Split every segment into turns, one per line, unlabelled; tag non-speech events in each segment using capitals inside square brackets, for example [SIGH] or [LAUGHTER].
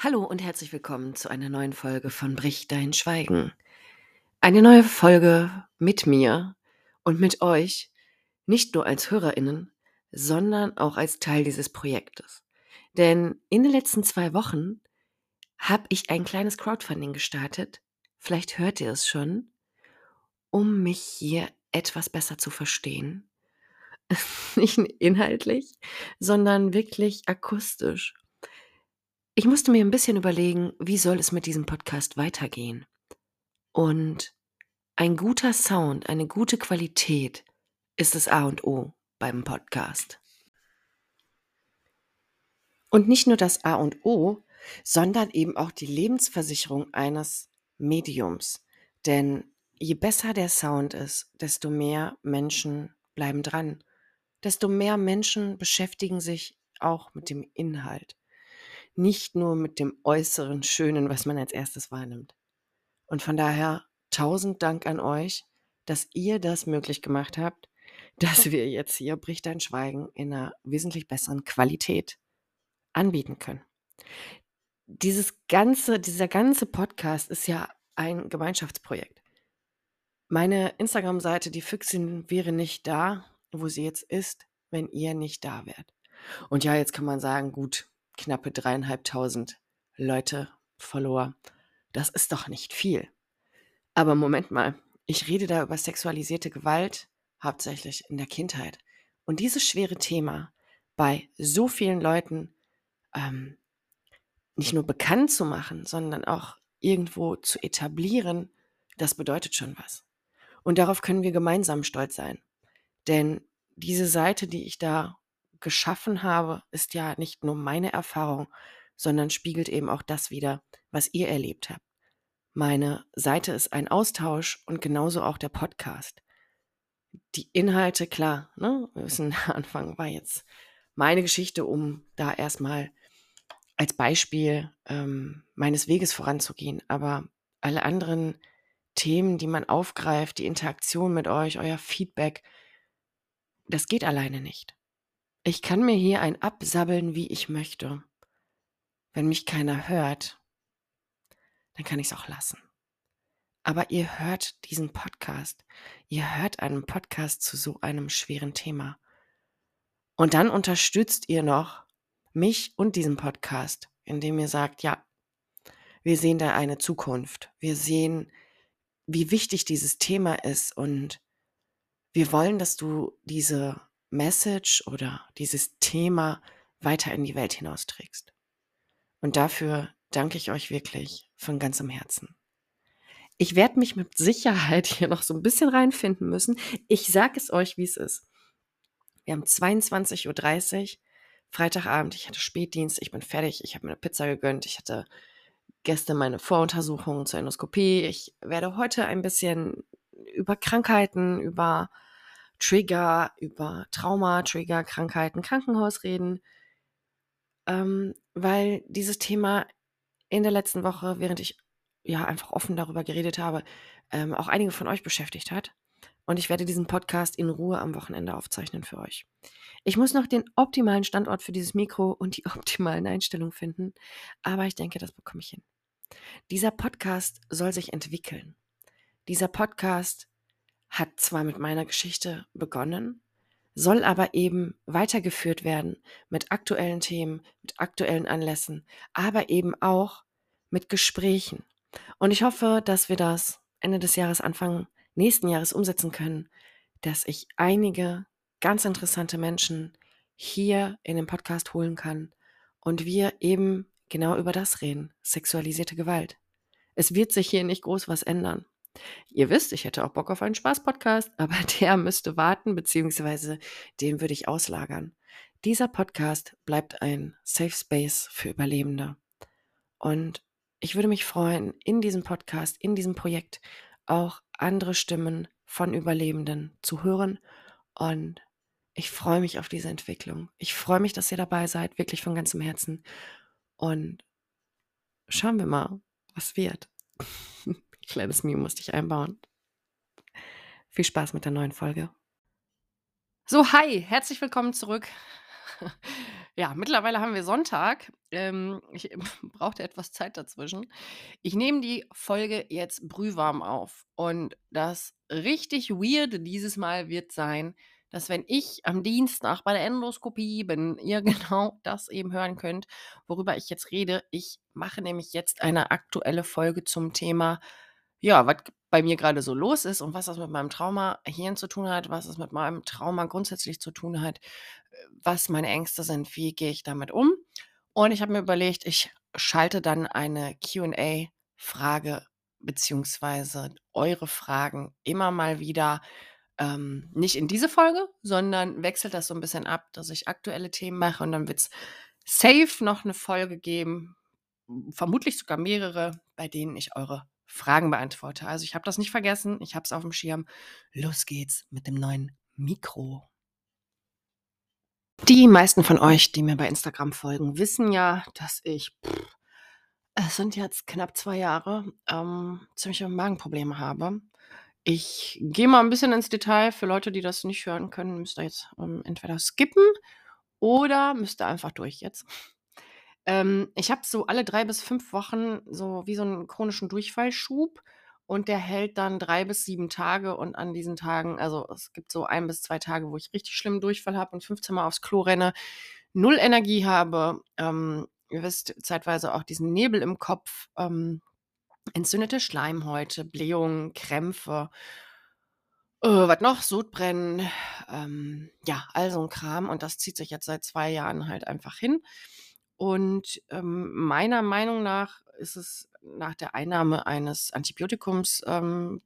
Hallo und herzlich willkommen zu einer neuen Folge von Brich dein Schweigen. Eine neue Folge mit mir und mit euch, nicht nur als Hörerinnen, sondern auch als Teil dieses Projektes. Denn in den letzten zwei Wochen habe ich ein kleines Crowdfunding gestartet, vielleicht hört ihr es schon, um mich hier etwas besser zu verstehen. [LAUGHS] nicht inhaltlich, sondern wirklich akustisch. Ich musste mir ein bisschen überlegen, wie soll es mit diesem Podcast weitergehen? Und ein guter Sound, eine gute Qualität ist das A und O beim Podcast. Und nicht nur das A und O, sondern eben auch die Lebensversicherung eines Mediums. Denn je besser der Sound ist, desto mehr Menschen bleiben dran, desto mehr Menschen beschäftigen sich auch mit dem Inhalt nicht nur mit dem äußeren Schönen, was man als erstes wahrnimmt. Und von daher tausend Dank an euch, dass ihr das möglich gemacht habt, [LAUGHS] dass wir jetzt hier Bricht ein Schweigen in einer wesentlich besseren Qualität anbieten können. Dieses ganze, dieser ganze Podcast ist ja ein Gemeinschaftsprojekt. Meine Instagram-Seite, die Füchsin, wäre nicht da, wo sie jetzt ist, wenn ihr nicht da wärt. Und ja, jetzt kann man sagen, gut, knappe dreieinhalbtausend Leute, Follower. Das ist doch nicht viel. Aber Moment mal, ich rede da über sexualisierte Gewalt, hauptsächlich in der Kindheit. Und dieses schwere Thema bei so vielen Leuten ähm, nicht nur bekannt zu machen, sondern auch irgendwo zu etablieren, das bedeutet schon was. Und darauf können wir gemeinsam stolz sein. Denn diese Seite, die ich da geschaffen habe, ist ja nicht nur meine Erfahrung, sondern spiegelt eben auch das wider, was ihr erlebt habt. Meine Seite ist ein Austausch und genauso auch der Podcast. Die Inhalte, klar, ne? wir wissen, der [LAUGHS] Anfang war jetzt meine Geschichte, um da erstmal als Beispiel ähm, meines Weges voranzugehen. Aber alle anderen Themen, die man aufgreift, die Interaktion mit euch, euer Feedback, das geht alleine nicht. Ich kann mir hier ein absabbeln, wie ich möchte. Wenn mich keiner hört, dann kann ich es auch lassen. Aber ihr hört diesen Podcast. Ihr hört einen Podcast zu so einem schweren Thema. Und dann unterstützt ihr noch mich und diesen Podcast, indem ihr sagt, ja, wir sehen da eine Zukunft. Wir sehen, wie wichtig dieses Thema ist und wir wollen, dass du diese Message oder dieses Thema weiter in die Welt hinausträgst. Und dafür danke ich euch wirklich von ganzem Herzen. Ich werde mich mit Sicherheit hier noch so ein bisschen reinfinden müssen. Ich sage es euch, wie es ist. Wir haben 22.30 Uhr, Freitagabend, ich hatte Spätdienst, ich bin fertig, ich habe mir eine Pizza gegönnt, ich hatte gestern meine Voruntersuchung zur Endoskopie. Ich werde heute ein bisschen über Krankheiten, über Trigger, über Trauma, Trigger, Krankheiten, Krankenhaus reden, ähm, weil dieses Thema in der letzten Woche, während ich ja einfach offen darüber geredet habe, ähm, auch einige von euch beschäftigt hat. Und ich werde diesen Podcast in Ruhe am Wochenende aufzeichnen für euch. Ich muss noch den optimalen Standort für dieses Mikro und die [LAUGHS] optimalen Einstellungen finden, aber ich denke, das bekomme ich hin. Dieser Podcast soll sich entwickeln. Dieser Podcast hat zwar mit meiner Geschichte begonnen, soll aber eben weitergeführt werden mit aktuellen Themen, mit aktuellen Anlässen, aber eben auch mit Gesprächen. Und ich hoffe, dass wir das Ende des Jahres, Anfang nächsten Jahres umsetzen können, dass ich einige ganz interessante Menschen hier in den Podcast holen kann und wir eben genau über das reden, sexualisierte Gewalt. Es wird sich hier nicht groß was ändern. Ihr wisst, ich hätte auch Bock auf einen Spaß-Podcast, aber [LAUGHS] der müsste warten, beziehungsweise den würde ich auslagern. Dieser Podcast bleibt ein Safe Space für Überlebende. Und ich würde mich freuen, in diesem Podcast, in diesem Projekt auch andere Stimmen von Überlebenden zu hören. Und ich freue mich auf diese Entwicklung. Ich freue mich, dass ihr dabei seid, wirklich von ganzem Herzen. Und schauen wir mal, was wird. [LAUGHS] Kleines Meme musste ich einbauen. Viel Spaß mit der neuen Folge. So, hi, herzlich willkommen zurück. [LAUGHS] Ja, mittlerweile haben wir Sonntag. Ähm, ich [LAUGHS] brauchte etwas Zeit dazwischen. Ich nehme die Folge jetzt brühwarm auf. Und das richtig Weirde dieses Mal wird sein, dass wenn ich am Dienstag bei der Endoskopie bin, [LAUGHS] ihr genau das eben hören könnt, worüber ich jetzt rede. Ich mache nämlich jetzt eine aktuelle Folge zum Thema, ja, was bei mir gerade so los ist und was das mit meinem Trauma Hirn zu tun hat, was es mit meinem Trauma grundsätzlich zu tun hat, äh, was meine Ängste sind, wie gehe ich damit um. Und ich habe mir überlegt, ich schalte dann eine QA-Frage beziehungsweise eure Fragen immer mal wieder ähm, nicht in diese Folge, sondern wechselt das so ein bisschen ab, dass ich aktuelle Themen mache und dann wird es safe noch eine Folge geben, vermutlich sogar mehrere, bei denen ich eure Fragen beantworte. Also ich habe das nicht vergessen, ich habe es auf dem Schirm. Los geht's mit dem neuen Mikro. Die meisten von euch, die mir bei Instagram folgen, wissen ja, dass ich, pff, es sind jetzt knapp zwei Jahre, ähm, ziemliche Magenprobleme habe. Ich gehe mal ein bisschen ins Detail. Für Leute, die das nicht hören können, müsst ihr jetzt ähm, entweder skippen oder müsst ihr einfach durch jetzt. Ähm, ich habe so alle drei bis fünf Wochen so wie so einen chronischen Durchfallschub und der hält dann drei bis sieben Tage und an diesen Tagen also, es gibt so ein bis zwei Tage, wo ich richtig schlimmen Durchfall habe und 15 Mal aufs Klo renne, null Energie habe, ähm, ihr wisst, zeitweise auch diesen Nebel im Kopf, ähm, entzündete Schleimhäute, Blähungen, Krämpfe, äh, was noch? Sodbrennen, ähm, ja, all so 'n Kram und das zieht sich jetzt seit zwei Jahren halt einfach hin. Und, ähm, meiner Meinung nach ist es nach der Einnahme eines Antibiotikums, ähm,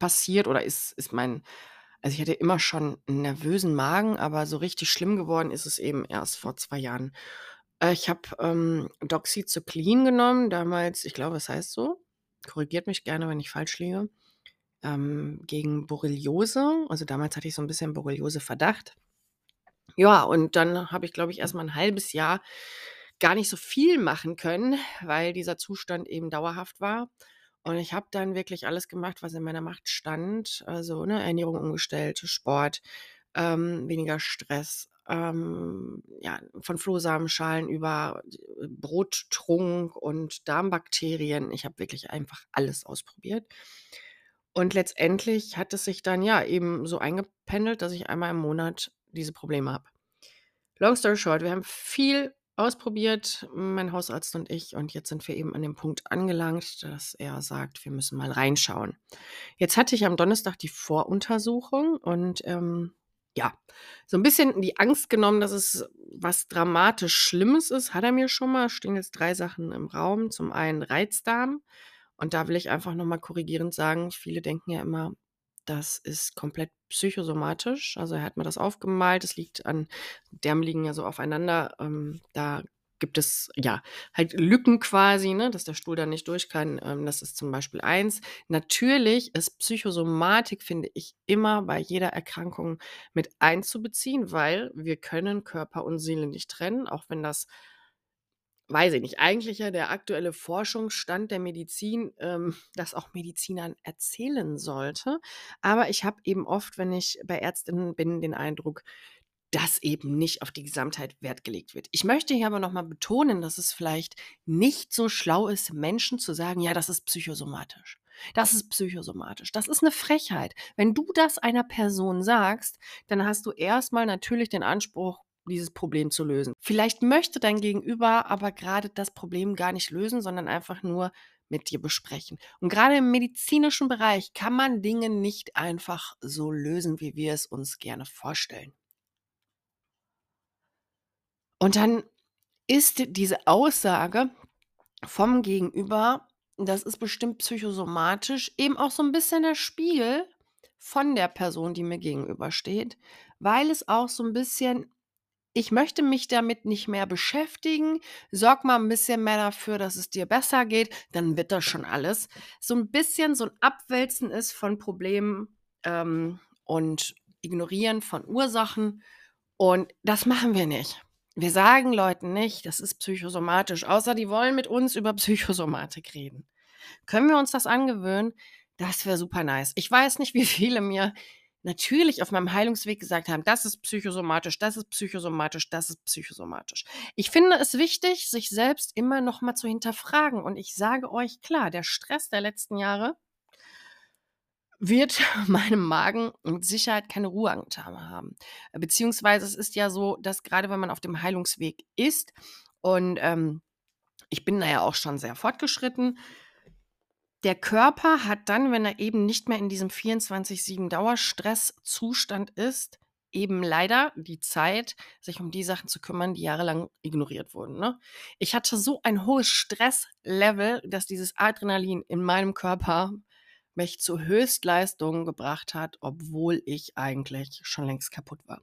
passiert oder ist ist mein also, ich hatte immer schon 'n nervösen Magen, aber so richtig schlimm geworden ist es eben erst vor 2 Jahren. Äh, ich habe, ähm, Doxycyclin genommen, damals ich glaube, es heißt so, korrigiert mich gerne, wenn ich falsch liege, ähm, gegen Borreliose. Also, damals hatte ich so 'n bisschen Borreliose-Verdacht. Ja, und dann habe ich, glaube ich, erst mal 'n halbes Jahr gar nicht so viel machen können, weil dieser Zustand eben dauerhaft war. Und ich habe dann wirklich alles gemacht, was in meiner Macht stand. Also, ne, Ernährung umgestellt, Sport, ähm, weniger Stress, ähm, ja, von Flohsamenschalen über äh, Brottrunk und Darmbakterien. Ich habe wirklich einfach alles ausprobiert. Und letztendlich hat es sich dann ja eben so eingependelt, dass ich einmal im Monat diese Probleme habe. Long story short, wir haben viel ausprobiert, mein Hausarzt und ich, und jetzt sind wir eben an dem Punkt angelangt, dass er sagt, wir müssen mal reinschauen. Jetzt hatte ich am Donnerstag die Voruntersuchung und ähm, ja, so ein bisschen die Angst genommen, dass es was dramatisch Schlimmes ist, hat er mir schon mal. Stehen jetzt drei Sachen im Raum. Zum einen Reizdarm. Und da will ich einfach noch mal korrigierend sagen, viele denken ja immer, das ist komplett psychosomatisch. Also, er hat mir das aufgemalt. Das liegt an Därme liegen ja so aufeinander. Ähm, da gibt es ja halt Lücken quasi, ne, dass der Stuhl da nicht durch kann. Ähm, das ist zum Beispiel eins. Natürlich ist Psychosomatik, finde ich, immer bei jeder Erkrankung mit einzubeziehen, weil wir können Körper und Seele nicht trennen, auch wenn das weiß ich nicht, eigentlich ja der aktuelle Forschungsstand der Medizin, ähm, [LAUGHS] das auch Medizinern erzählen sollte. Aber ich habe eben oft, wenn ich bei Ärztinnen bin, den Eindruck, dass eben nicht auf die Gesamtheit Wert gelegt wird. Ich möchte hier aber nochmal betonen, dass es vielleicht nicht so schlau ist, Menschen zu sagen, ja, das ist psychosomatisch. Das ist psychosomatisch. Das ist eine Frechheit. Wenn du das einer Person sagst, dann hast du erstmal natürlich den Anspruch, dieses Problem zu lösen. Vielleicht möchte dein Gegenüber aber gerade das Problem gar nicht lösen, sondern einfach nur mit dir besprechen. Und gerade im medizinischen Bereich kann man Dinge nicht einfach so lösen, wie wir es uns gerne vorstellen. Und dann ist diese Aussage vom Gegenüber, das ist bestimmt psychosomatisch, eben auch so ein bisschen der Spiegel von der Person, die mir gegenübersteht, weil es auch so ein bisschen ich möchte mich damit nicht mehr beschäftigen. Sorg mal ein bisschen mehr dafür, dass es dir besser geht, dann wird das schon alles. So ein bisschen so ein Abwälzen ist von Problemen, ähm, und Ignorieren von Ursachen und das machen wir nicht. Wir sagen Leuten nicht, das ist psychosomatisch, außer die wollen mit uns über Psychosomatik reden. Können wir uns das angewöhnen? Das wäre super nice. Ich weiß nicht, wie viele mir natürlich auf meinem Heilungsweg gesagt haben, das ist psychosomatisch, das ist psychosomatisch, das ist psychosomatisch. Ich finde es wichtig, sich selbst immer noch mal zu hinterfragen. Und ich sage euch klar, der Stress der letzten Jahre wird [LAUGHS] meinem Magen mit Sicherheit keine Ruhe angetan haben. Beziehungsweise es ist ja so, dass gerade wenn man auf dem Heilungsweg ist und ähm, ich bin da ja auch schon sehr fortgeschritten, der Körper hat dann, wenn er eben nicht mehr in diesem 24-7 Dauerstresszustand ist, eben leider die Zeit, sich um die Sachen zu kümmern, die jahrelang ignoriert wurden. Ne? Ich hatte so ein hohes Stresslevel, dass dieses Adrenalin in meinem Körper mich zu Höchstleistungen gebracht hat, obwohl ich eigentlich schon längst kaputt war.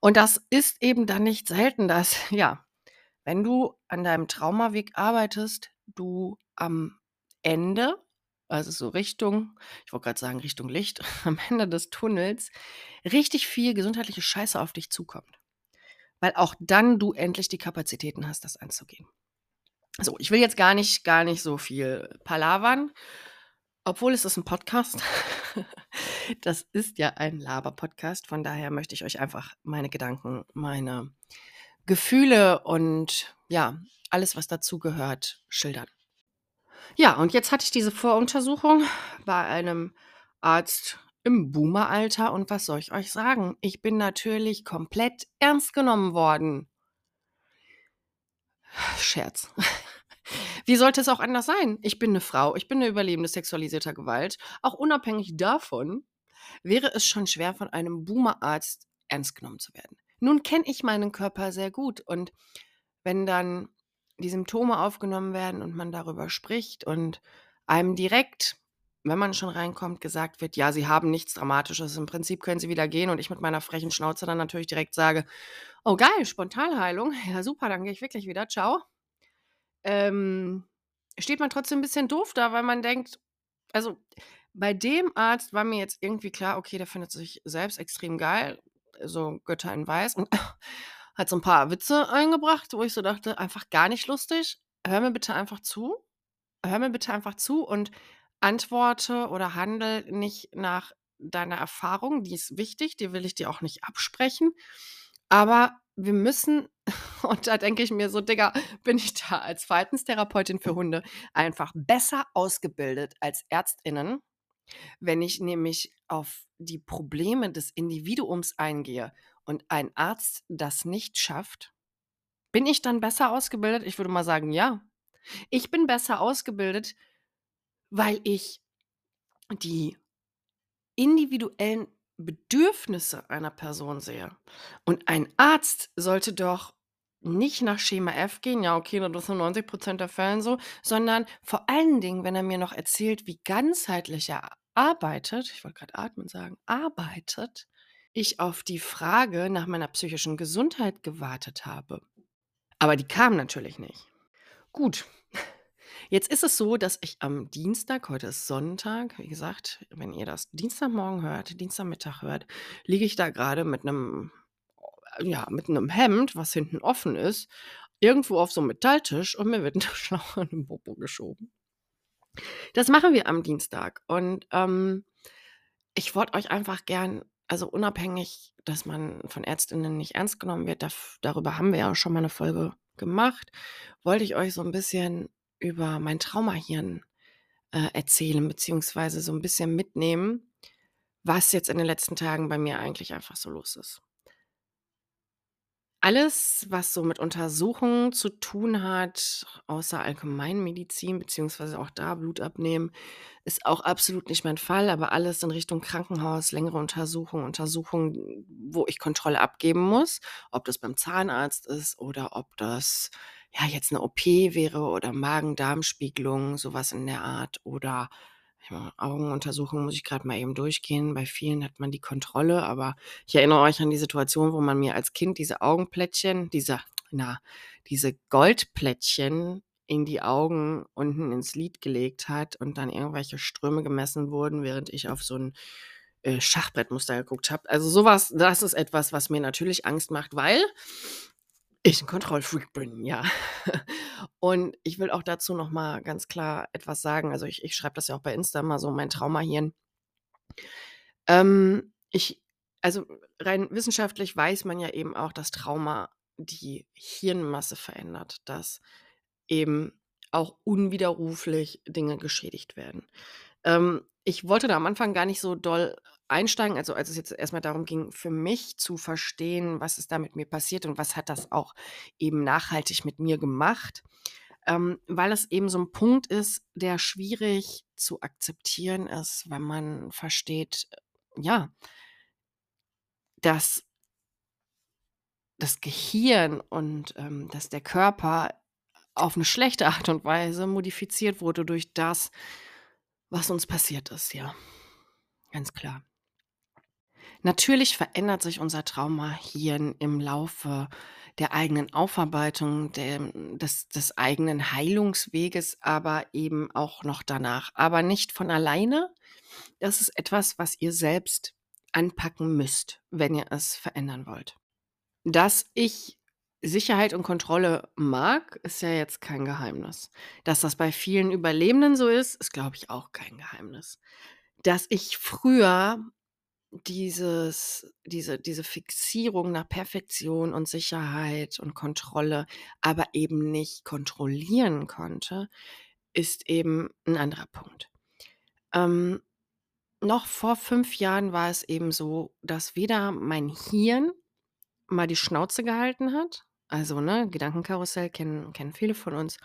Und das ist eben dann nicht selten, dass, [LAUGHS] ja, wenn du an deinem Traumaweg arbeitest, du am Ende also so Richtung, ich wollte gerade sagen Richtung Licht, [LAUGHS] am Ende des Tunnels, richtig viel gesundheitliche Scheiße auf dich zukommt. Weil auch dann du endlich die Kapazitäten hast, das anzugehen. So, ich will jetzt gar nicht, gar nicht so viel palavern, obwohl es ist ein Podcast. [LAUGHS] das ist ja ein Laber-Podcast. Von daher möchte ich euch einfach meine Gedanken, meine Gefühle und ja, alles, was dazu gehört, schildern. Ja, und jetzt hatte ich diese Voruntersuchung bei einem Arzt im Boomeralter und was soll ich euch sagen? Ich bin natürlich komplett ernst genommen worden. Scherz. [LAUGHS] Wie sollte es auch anders sein? Ich bin eine Frau, ich bin eine Überlebende sexualisierter Gewalt. Auch unabhängig davon wäre es schon schwer, von einem Boomerarzt ernst genommen zu werden. Nun kenne ich meinen Körper sehr gut und wenn dann die Symptome aufgenommen werden und man darüber spricht und einem direkt, wenn man schon reinkommt, gesagt wird, ja, Sie haben nichts Dramatisches, im Prinzip können Sie wieder gehen und ich mit meiner frechen Schnauze dann natürlich direkt sage, oh geil, Spontanheilung, [LAUGHS] ja super, dann gehe ich wirklich wieder, ciao. Ähm, steht man trotzdem ein bisschen doof da, weil man denkt, also bei dem Arzt war mir jetzt irgendwie klar, okay, der findet sich selbst extrem geil, so Götter in Weiß. und [LAUGHS] hat so ein paar Witze eingebracht, wo ich so dachte, einfach gar nicht lustig. Hör mir bitte einfach zu. Hör mir bitte einfach zu und antworte oder handle nicht nach deiner Erfahrung. Die ist wichtig, die will ich dir auch nicht absprechen. Aber wir müssen, [LAUGHS] und da denke ich mir so, Digga, bin ich da als Verhaltenstherapeutin für Hunde einfach besser ausgebildet als Ärztinnen, wenn ich nämlich auf die Probleme des Individuums eingehe und ein Arzt das nicht schafft, bin ich dann besser ausgebildet? Ich würde mal sagen, ja. Ich bin besser ausgebildet, weil ich die individuellen Bedürfnisse einer Person sehe. Und ein Arzt sollte doch nicht nach Schema F gehen, ja, okay, das in 90 Prozent der Fällen so, sondern vor allen Dingen, wenn er mir noch erzählt, wie ganzheitlich er arbeitet, ich wollte gerade atmen sagen, arbeitet, ich auf die Frage nach meiner psychischen Gesundheit gewartet habe. Aber die kam natürlich nicht. Gut. [LAUGHS] Jetzt ist es so, dass ich am Dienstag, heute ist Sonntag, wie gesagt, wenn ihr das Dienstagmorgen hört, Dienstagmittag hört, liege ich da gerade mit einem, ja, mit einem Hemd, was hinten offen ist, irgendwo auf so einem Metalltisch und mir wird ein [LAUGHS] Schlauch in den Popo geschoben. Das machen wir am Dienstag und ähm, ich wollte euch einfach gern also unabhängig, dass man von Ärztinnen nicht ernst genommen wird, darüber haben wir ja auch schon mal eine Folge gemacht, wollte ich euch so ein bisschen über mein Traumahirn äh, erzählen, beziehungsweise so ein bisschen mitnehmen, was jetzt in den letzten Tagen bei mir eigentlich einfach so los ist. Alles, was so mit Untersuchungen zu tun hat, außer Allgemeinmedizin, beziehungsweise auch da Blut abnehmen, ist auch absolut nicht mein Fall, aber alles in Richtung Krankenhaus, längere Untersuchungen, Untersuchungen, wo ich Kontrolle abgeben muss, ob das beim Zahnarzt ist oder ob das ja jetzt eine OP wäre oder Magen-Darm-Spiegelung, sowas in der Art oder Augenuntersuchung muss ich gerade mal eben durchgehen. Bei vielen hat man die Kontrolle, aber ich erinnere euch an die Situation, wo man mir als Kind diese Augenplättchen, diese, na, diese Goldplättchen in die Augen unten ins Lid gelegt hat und dann irgendwelche Ströme gemessen wurden, während ich auf so ein äh, Schachbrettmuster geguckt habe. Also sowas, das ist etwas, was mir natürlich Angst macht, weil ich ein Kontrollfreak bin, ja. [LAUGHS] Und ich will auch dazu noch mal ganz klar etwas sagen. Also ich, ich schreibe das ja auch bei Insta mal so, mein Traumahirn. Ähm, ich also rein wissenschaftlich weiß man ja eben auch, dass Trauma die Hirnmasse verändert, dass eben auch unwiderruflich Dinge geschädigt werden. Ähm, ich wollte da am Anfang gar nicht so doll einsteigen, also als es jetzt erstmal darum ging, für mich zu verstehen, was ist da mit mir passiert und was hat das auch eben nachhaltig mit mir gemacht, ähm, weil es eben so ein Punkt ist, der schwierig zu akzeptieren ist, wenn man versteht, äh, ja, dass das Gehirn und ähm, dass der Körper auf eine schlechte Art und Weise modifiziert wurde durch das, was uns passiert ist, ja. Ganz klar. Natürlich verändert sich unser Traumahirn im Laufe der eigenen Aufarbeitung, dem des des eigenen Heilungsweges, aber eben auch noch danach. Aber nicht von alleine. Das ist etwas, was ihr selbst anpacken müsst, wenn ihr es verändern wollt. Dass ich Sicherheit und Kontrolle mag, ist ja jetzt kein Geheimnis. Dass das bei vielen Überlebenden so ist, ist, glaube ich, auch kein Geheimnis. Dass ich früher dieses diese diese Fixierung nach Perfektion und Sicherheit und Kontrolle, aber eben nicht kontrollieren konnte, ist eben ein anderer Punkt. Ähm, noch vor 5 Jahren war es eben so, dass weder mein Hirn mal die Schnauze gehalten hat, also, ne, Gedankenkarussell kennen kennen viele von uns,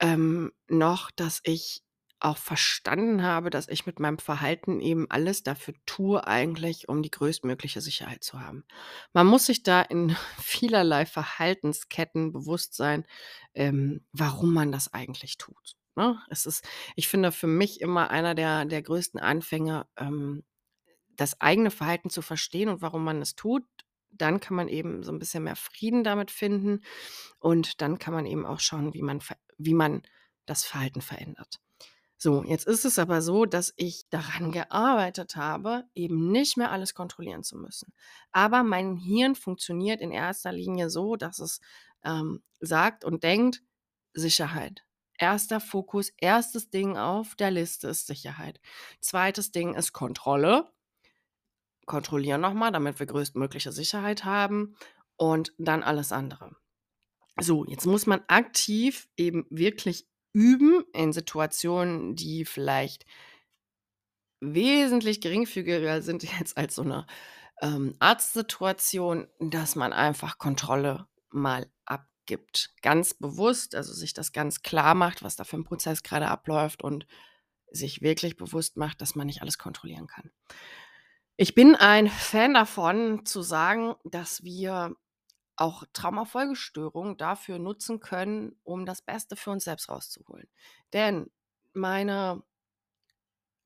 ähm, noch, dass ich auch verstanden habe, dass ich mit meinem Verhalten eben alles dafür tue eigentlich, um die größtmögliche Sicherheit zu haben. Man muss sich da in [LAUGHS] vielerlei Verhaltensketten bewusst sein, ähm, warum man das eigentlich tut, ne? Es ist ich finde für mich immer einer der der größten Anfänge, ähm, das eigene Verhalten zu verstehen und warum man es tut. Dann kann man eben so ein bisschen mehr Frieden damit finden und dann kann man eben auch schauen, wie man wie man das Verhalten verändert. So, jetzt ist es aber so, dass ich daran gearbeitet habe, eben nicht mehr alles kontrollieren zu müssen. Aber mein Hirn funktioniert in erster Linie so, dass es ähm, sagt und denkt, Sicherheit. Erster Fokus, erstes Ding auf der Liste ist Sicherheit. Zweites Ding ist Kontrolle. Kontrollieren nochmal, damit wir größtmögliche Sicherheit haben. Und dann alles andere. So, jetzt muss man aktiv eben wirklich üben in Situationen, die vielleicht wesentlich geringfügiger sind [LAUGHS] jetzt als so eine ähm, Arztsituation, dass man einfach Kontrolle mal abgibt. Ganz bewusst, also sich das ganz klar macht, was da für ein Prozess gerade abläuft und sich wirklich bewusst macht, dass man nicht alles kontrollieren kann. Ich bin ein Fan davon, zu sagen, dass wir auch Traumafolgestörungen dafür nutzen können, um das Beste für uns selbst rauszuholen. Denn meine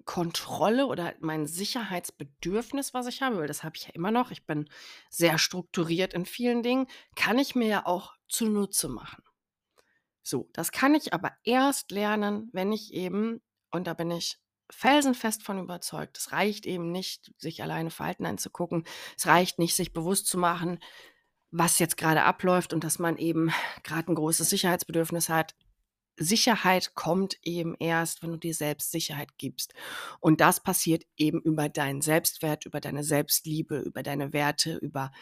Kontrolle oder mein Sicherheitsbedürfnis, was ich habe, weil das habe ich ja immer noch, ich bin sehr strukturiert in vielen Dingen, kann ich mir ja auch zunutze machen. So, das kann ich aber erst lernen, wenn ich eben, und da bin ich felsenfest von überzeugt, es reicht eben nicht, sich alleine Verhalten anzugucken, es reicht nicht, sich bewusst zu machen, was jetzt gerade abläuft und dass man eben gerade ein großes Sicherheitsbedürfnis hat. Sicherheit kommt eben erst, wenn du dir selbst Sicherheit gibst. Und das passiert eben über deinen Selbstwert, über deine Selbstliebe, über deine Werte, über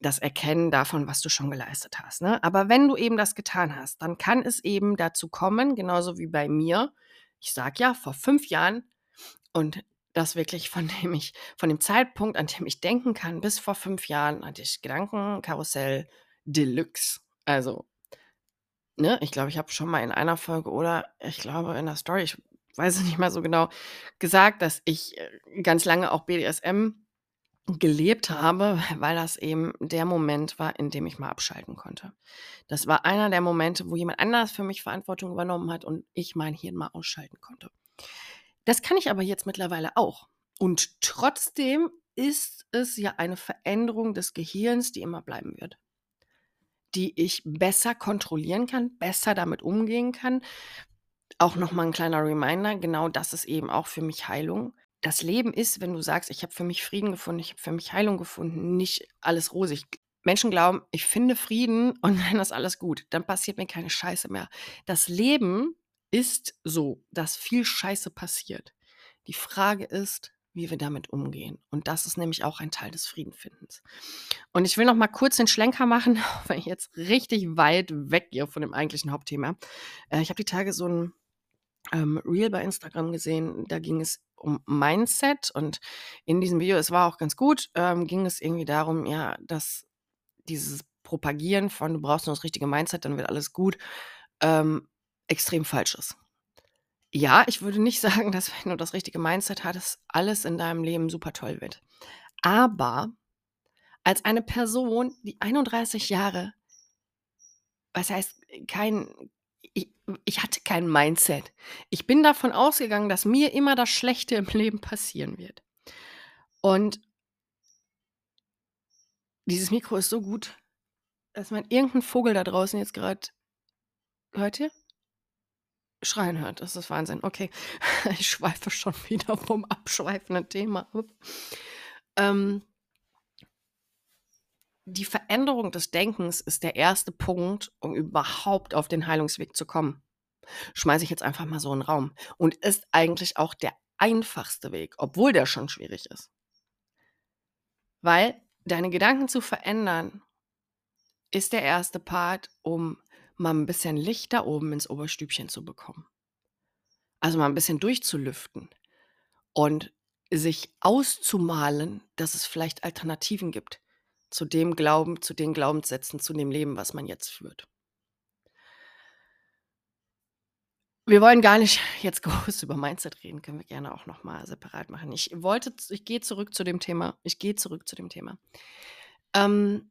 das Erkennen davon, was du schon geleistet hast. Ne? Aber wenn du eben das getan hast, dann kann es eben dazu kommen, genauso wie bei mir. Ich sage ja, vor fünf Jahren und das wirklich, von dem ich, von dem Zeitpunkt, an dem ich denken kann, bis vor fünf Jahren hatte ich Gedankenkarussell Deluxe. Also, ne, ich glaube, ich habe schon mal in einer Folge oder ich glaube in der Story, ich weiß es nicht mehr so genau, gesagt, dass ich äh, ganz lange auch BDSM gelebt habe, [LAUGHS] weil das eben der Moment war, in dem ich mal abschalten konnte. Das war einer der Momente, wo jemand anders für mich Verantwortung übernommen hat und ich mein Hirn mal ausschalten konnte. Das kann ich aber jetzt mittlerweile auch. Und trotzdem ist es ja eine Veränderung des Gehirns, die immer bleiben wird. Die ich besser kontrollieren kann, besser damit umgehen kann. Auch nochmal ein kleiner Reminder, genau das ist eben auch für mich Heilung. Das Leben ist, wenn du sagst, ich habe für mich Frieden gefunden, ich habe für mich Heilung gefunden, nicht alles rosig. Menschen glauben, ich finde Frieden [LAUGHS] und dann ist alles gut. Dann passiert mir keine Scheiße mehr. Das Leben ist so, dass viel Scheiße passiert. Die Frage ist, wie wir damit umgehen. Und das ist nämlich auch ein Teil des Friedenfindens. Und ich will noch mal kurz den Schlenker machen, [LAUGHS] weil ich jetzt richtig weit weggehe von dem eigentlichen Hauptthema. Äh, ich habe die Tage so ein ähm, Reel bei Instagram gesehen, da ging es um Mindset und in diesem Video, es war auch ganz gut, ähm, ging es irgendwie darum, ja, dass dieses Propagieren von du brauchst nur das richtige Mindset, dann wird alles gut, ähm, extrem falsch ist. Ja, ich würde nicht [LAUGHS] sagen, dass wenn du das richtige Mindset hattest, alles in deinem Leben super toll wird. Aber als eine Person, die 31 Jahre, was heißt, kein, ich, ich hatte kein Mindset. Ich bin davon ausgegangen, dass mir immer das Schlechte im Leben passieren wird. Und dieses Mikro ist so gut, dass man irgendeinen Vogel da draußen jetzt gerade hört ihr? Schreien hört. Das ist Wahnsinn. Okay, [LAUGHS] ich schweife schon wieder vom abschweifenden Thema ab. Ähm, die Veränderung des Denkens ist der erste Punkt, um überhaupt auf den Heilungsweg zu kommen. Schmeiße ich jetzt einfach mal so in den Raum. Und ist eigentlich auch der einfachste Weg, obwohl der schon schwierig ist. Weil deine Gedanken zu verändern, ist der erste Part, um mal ein bisschen Licht da oben ins Oberstübchen zu bekommen. Also mal ein bisschen durchzulüften und sich auszumalen, dass es vielleicht Alternativen gibt zu dem Glauben, zu den Glaubenssätzen, zu dem Leben, was man jetzt führt. Wir wollen gar nicht [LAUGHS] jetzt groß über Mindset reden, können wir gerne auch noch mal separat machen. Ich wollte ich gehe zurück zu dem Thema ich gehe zurück zu dem Thema. Ähm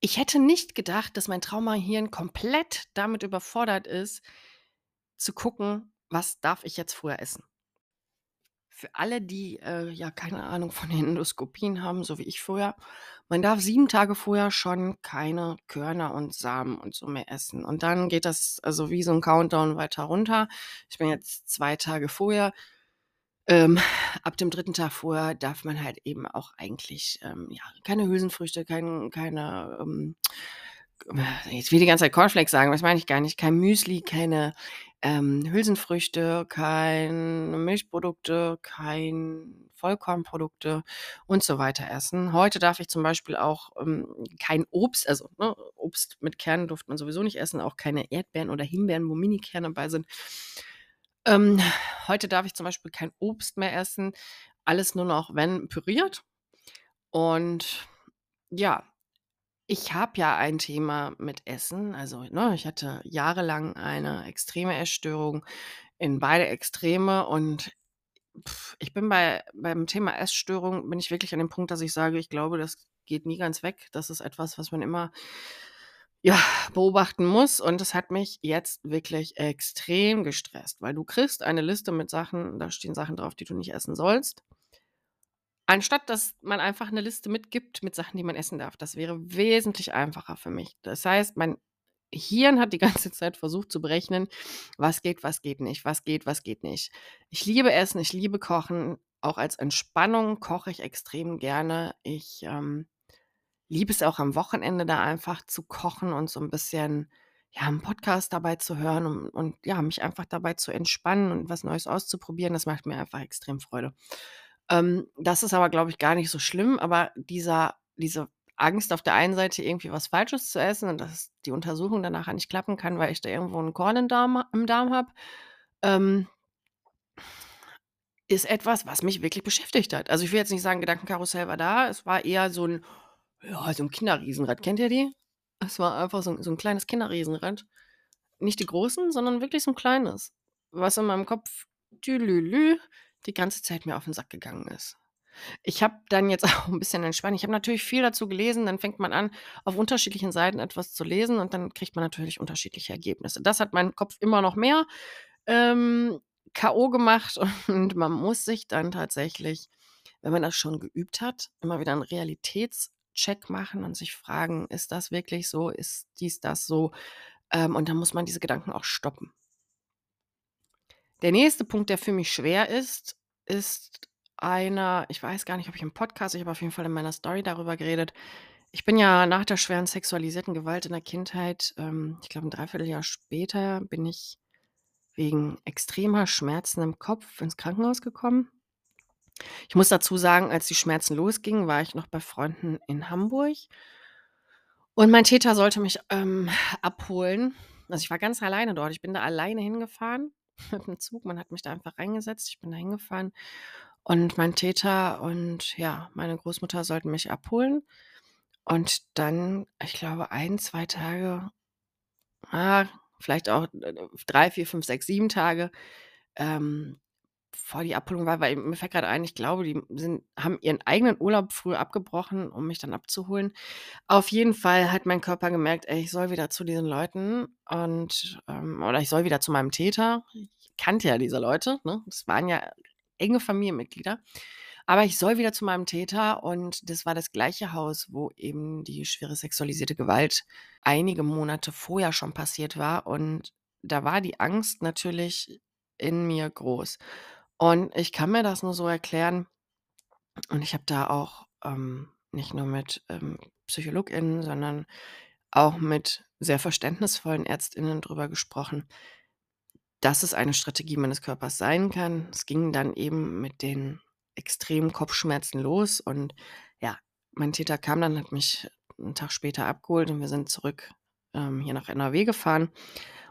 ich hätte nicht gedacht, dass mein Traumahirn komplett damit überfordert ist, zu gucken, was darf ich jetzt vorher essen. Für alle, die äh, ja keine Ahnung von den Endoskopien haben, so wie ich vorher, man darf sieben Tage vorher schon keine Körner und Samen und so mehr essen. Und dann geht das also wie so ein Countdown weiter runter. Ich bin jetzt zwei Tage vorher ähm, ab dem dritten Tag vorher darf man halt eben auch eigentlich ähm, ja, keine Hülsenfrüchte, kein, keine, ähm, jetzt will die ganze Zeit Cornflakes sagen, was meine ich gar nicht, kein Müsli, keine ähm, Hülsenfrüchte, keine Milchprodukte, kein Vollkornprodukte und so weiter essen. Heute darf ich zum Beispiel auch ähm, kein Obst, also ne, Obst mit Kernen durfte man sowieso nicht essen, auch keine Erdbeeren oder Himbeeren, wo Minikerne bei sind. Ähm, heute darf ich zum Beispiel kein Obst mehr essen. Alles nur noch, wenn püriert. Und ja, ich habe ja ein Thema mit Essen. Also, ne, ich hatte jahrelang eine extreme Essstörung in beide Extreme und pf, ich bin bei beim Thema Essstörung bin ich wirklich an dem Punkt, dass ich sage, ich glaube, das geht nie ganz weg. Das ist etwas, was man immer ja, beobachten muss. Und das hat mich jetzt wirklich extrem gestresst, weil du kriegst eine Liste mit Sachen, da stehen Sachen drauf, die du nicht essen sollst. Anstatt dass man einfach eine Liste mitgibt mit Sachen, die man essen darf. Das wäre wesentlich einfacher für mich. Das heißt, mein Hirn hat die ganze [LAUGHS] Zeit versucht zu berechnen, was geht, was geht nicht, was geht, was geht nicht. Ich liebe Essen, ich liebe Kochen. Auch als Entspannung koche ich extrem gerne. Ich ähm, liebe es auch am Wochenende da einfach zu kochen und so ein bisschen, ja, 'n Podcast dabei zu hören und und ja, mich einfach dabei zu entspannen und was Neues auszuprobieren. Das macht mir einfach extrem Freude. Ähm, das ist aber, glaube ich, gar nicht so schlimm, aber dieser diese Angst auf der einen Seite irgendwie was Falsches zu essen und dass die Untersuchung dann nachher nicht klappen kann, weil ich da irgendwo einen Korn im Darm im Darm habe, ähm ist etwas, was mich wirklich beschäftigt hat. Also, ich will jetzt nicht sagen, Gedankenkarussell war da. Es war eher so ein ja, so 'n Kinderriesenrad. Kennt ihr die? Es war einfach so so 'n kleines Kinderriesenrad. Nicht die großen, sondern wirklich so 'n kleines, was in meinem Kopf tülülü die ganze Zeit mir auf 'n Sack gegangen ist. Ich habe dann jetzt [LAUGHS] auch 'n bisschen entspannt ich habe natürlich viel dazu gelesen, dann fängt man an, auf unterschiedlichen Seiten etwas zu lesen und dann kriegt man natürlich unterschiedliche Ergebnisse. Das hat meinen Kopf immer noch mehr, ähm, K.O. gemacht [LAUGHS] und man muss sich dann tatsächlich, wenn man das schon geübt hat, immer wieder 'n Realitäts Check machen und sich fragen, ist das wirklich so? Ist dies, das so? Ähm, und dann muss man diese Gedanken auch stoppen. Der nächste Punkt, der für mich schwer ist, ist einer, ich weiß gar nicht, ob ich im Podcast, ich habe auf jeden Fall in meiner Story darüber geredet. Ich bin ja nach der schweren sexualisierten Gewalt in der Kindheit, ähm, ich glaube ein Dreivierteljahr später, bin ich wegen extremer Schmerzen im Kopf ins Krankenhaus gekommen. Ich muss dazu sagen, als die Schmerzen losgingen, war ich noch bei Freunden in Hamburg. Und mein Täter sollte mich, ähm, abholen. Also, ich war ganz alleine dort. Ich bin da alleine hingefahren [LAUGHS] mit dem Zug. Man hat mich da einfach reingesetzt. Ich bin da hingefahren und mein Täter und, ja, meine Großmutter sollten mich abholen. Und dann, ich glaube, 1, 2 Tage, ah, vielleicht auch, äh, 3, 4, 5, 6, 7 Tage, ähm, bevor die Abholung war weil mir fällt grad ein, ich glaube, die sind haben ihren eigenen Urlaub früher abgebrochen, um mich dann abzuholen. Auf jeden Fall hat mein Körper gemerkt: „Ey, ich soll wieder zu diesen Leuten und, ähm oder ich soll wieder zu meinem Täter.“ Ich kannte ja diese Leute, ne? Das waren ja enge Familienmitglieder. Aber ich soll wieder zu meinem Täter und das war das gleiche Haus, wo eben die schwere sexualisierte Gewalt einige Monate vorher schon passiert war. Und da war die Angst natürlich in mir groß. Und ich kann mir das nur so erklären und ich habe da auch, ähm, nicht nur mit, ähm, PsychologInnen, sondern auch mit sehr verständnisvollen ÄrztInnen drüber gesprochen dass es eine Strategie meines Körpers sein kann. Es ging dann eben mit den extremen Kopfschmerzen los und ja, mein Täter kam dann, hat mich 'n Tag später abgeholt und wir sind zurück, ähm, hier nach NRW gefahren.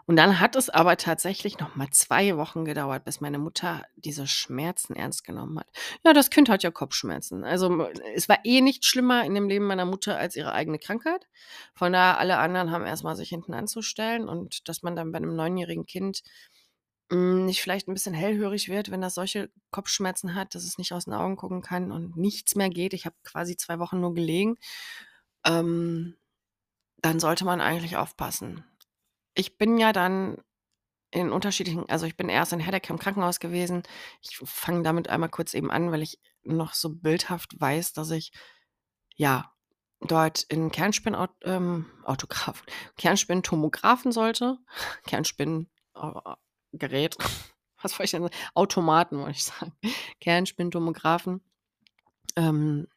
Und dann hat es aber tatsächlich noch mal 2 Wochen gedauert, bis meine Mutter diese Schmerzen ernst genommen hat. Ja, das Kind hat ja Kopfschmerzen. Also, es war eh nicht schlimmer in dem Leben meiner Mutter als ihre eigene Krankheit. Von daher alle anderen haben erst mal sich hinten anzustellen und dass man dann bei 'nem neunjährigen Kind, hm, nicht vielleicht 'n bisschen hellhörig wird, wenn das solche Kopfschmerzen hat, dass es nicht aus den Augen gucken kann und nichts mehr geht. Ich habe quasi 2 Wochen nur gelegen. Ähm, dann sollte man eigentlich aufpassen. Ich bin ja dann in unterschiedlichen also, ich bin erst in Herdecke im Krankenhaus gewesen. Ich fange damit einmal kurz eben an, weil ich noch so bildhaft weiß, dass ich, ja, dort in Kernspinnaut ähm, Autographen [LAUGHS] Kernspintomographen sollte. [LAUGHS] Kernspin äh, Gerät. [LAUGHS] Was wollte ich denn Automaten, wollte ich sagen. Kernspintomographen, ähm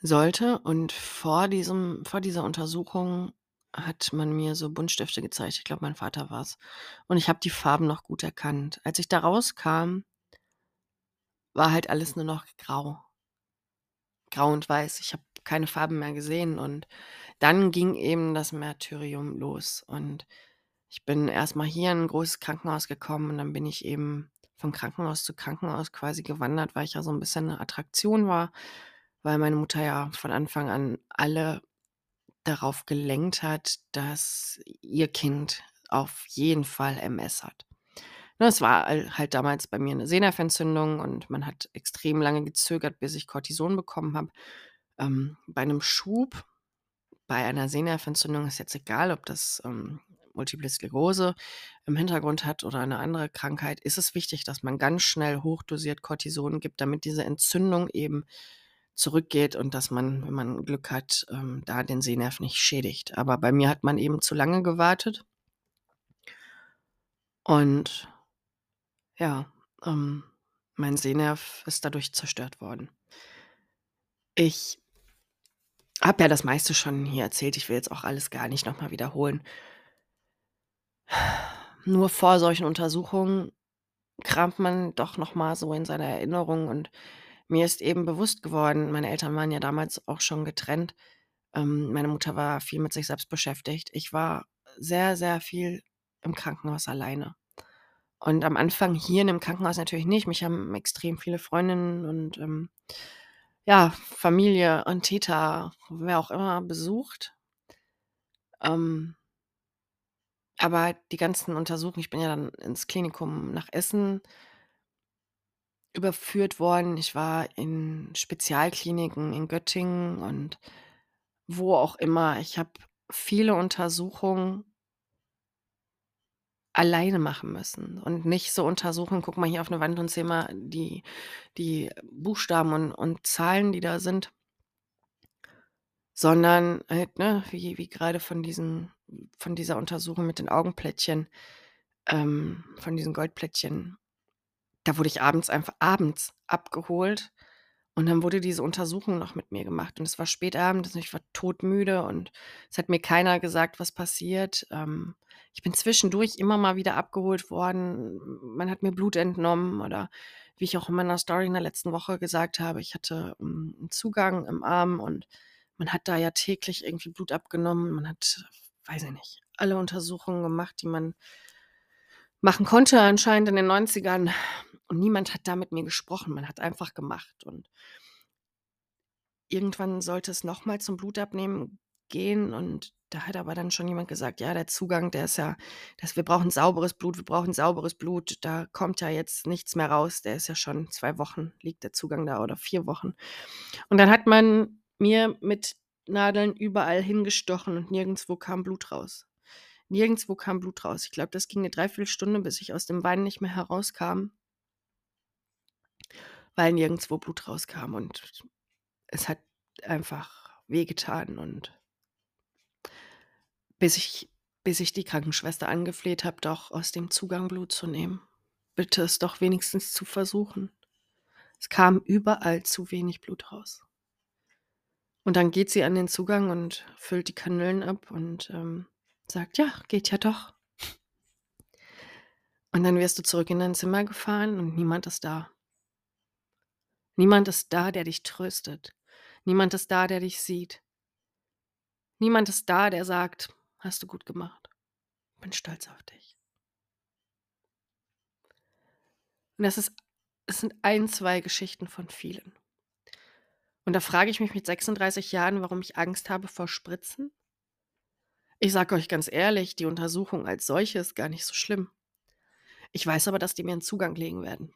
sollte. Und vor diesem vor dieser Untersuchung hat man mir so Buntstifte gezeigt. Ich glaube, mein Vater war's. Und ich habe die Farben noch gut erkannt. Als ich da rauskam war halt alles nur noch grau. Grau und weiß. Ich habe keine Farben mehr gesehen und dann ging eben das Märtyrium los. Und ich bin erst mal hier in 'n großes Krankenhaus gekommen und dann bin ich eben von Krankenhaus zu Krankenhaus quasi gewandert, weil ich ja so 'n bisschen 'ne Attraktion war, weil meine Mutter ja von Anfang an alle darauf gelenkt hat, dass ihr Kind auf jeden Fall MS hat. Ne, es war al halt damals bei mir 'ne Sehnerventzündung und man hat extrem lange gezögert, bis ich Cortison bekommen habe. Ähm, bei 'nem Schub, bei einer Sehnerventzündung ist jetzt egal, ob das, ähm, Multiple Sklerose im Hintergrund hat oder eine andere Krankheit, ist es wichtig, dass man ganz schnell hochdosiert Cortison gibt, damit diese Entzündung eben zurückgeht und dass man, wenn man Glück hat, ähm, da den Sehnerv nicht schädigt. Aber bei mir hat man eben zu lange gewartet. Und ja, ähm, mein Sehnerv ist dadurch zerstört worden. Ich habe ja das meiste schon hier erzählt. Ich will jetzt auch alles gar nicht noch mal wiederholen. Nur vor solchen Untersuchungen kramt man doch noch mal so in seiner Erinnerung und mir ist eben bewusst geworden meine Eltern waren ja damals auch schon getrennt. Ähm, meine Mutter war viel mit sich selbst beschäftigt. Ich war sehr, sehr viel im Krankenhaus alleine. Und am Anfang hier in dem Krankenhaus natürlich nicht. Mich haben extrem viele Freundinnen und, ähm, ja, Familie und Täter, wer auch immer, besucht. Ähm aber die ganzen Untersuchungen ich bin ja dann ins Klinikum nach Essen überführt worden. Ich war in Spezialkliniken in Göttingen und wo auch immer. Ich habe viele Untersuchungen alleine machen müssen und nicht so untersuchen: „Guck mal hier auf 'ne Wand und zähl mal die die Buchstaben und und Zahlen, die da sind.“ Sondern halt, ne, wie wie grade von diesen von dieser Untersuchung mit den Augenplättchen, ähm, von diesen Goldplättchen. Da wurde ich abends einfach abends abgeholt und dann wurde diese Untersuchung noch mit mir gemacht und es war spätabends und ich war todmüde und es hat mir keiner gesagt, was passiert. Ähm, ich bin zwischendurch immer mal wieder abgeholt worden. Man hat mir Blut entnommen oder wie ich auch in meiner Story in der letzten Woche gesagt habe, ich hatte ähm, einen Zugang im Arm und man hat da ja täglich irgendwie Blut abgenommen. Man hat, weiß ich nicht, alle Untersuchungen gemacht, die man machen konnte anscheinend in den 90ern. Und niemand hat da mit mir gesprochen. Man hat einfach gemacht. Und irgendwann sollte es nochmal zum Blutabnehmen gehen. Und da hat aber dann schon jemand gesagt, ja, der Zugang, der ist ja, dass wir brauchen sauberes Blut, wir brauchen sauberes Blut. Da kommt ja jetzt nichts mehr raus. Der ist ja schon zwei Wochen, liegt der Zugang da oder vier Wochen. Und dann hat man mir mit Nadeln überall hingestochen und nirgendwo kam Blut raus. Nirgendwo kam Blut raus. Ich glaube, das ging eine Dreiviertelstunde, bis ich aus dem Wein nicht mehr herauskam, weil nirgendwo Blut rauskam. Und es hat einfach wehgetan. Und bis ich, bis ich die Krankenschwester angefleht habe, doch aus dem Zugang Blut zu nehmen. Bitte es doch wenigstens zu versuchen. Es kam überall zu wenig Blut raus. Und dann geht sie an den Zugang und füllt die Kanülen ab und ähm, sagt, ja, geht ja doch. Und dann wirst du zurück in dein Zimmer gefahren und niemand ist da. Niemand ist da, der dich tröstet. Niemand ist da, der dich sieht. Niemand ist da, der sagt, hast du gut gemacht. Bin stolz auf dich. Und das ist, es sind ein, zwei Geschichten von vielen. Und da frage ich mich mit 36 Jahren, warum ich Angst habe vor Spritzen. Ich sage euch ganz ehrlich, die Untersuchung als solche ist gar nicht so schlimm. Ich weiß aber, dass die mir einen Zugang legen werden.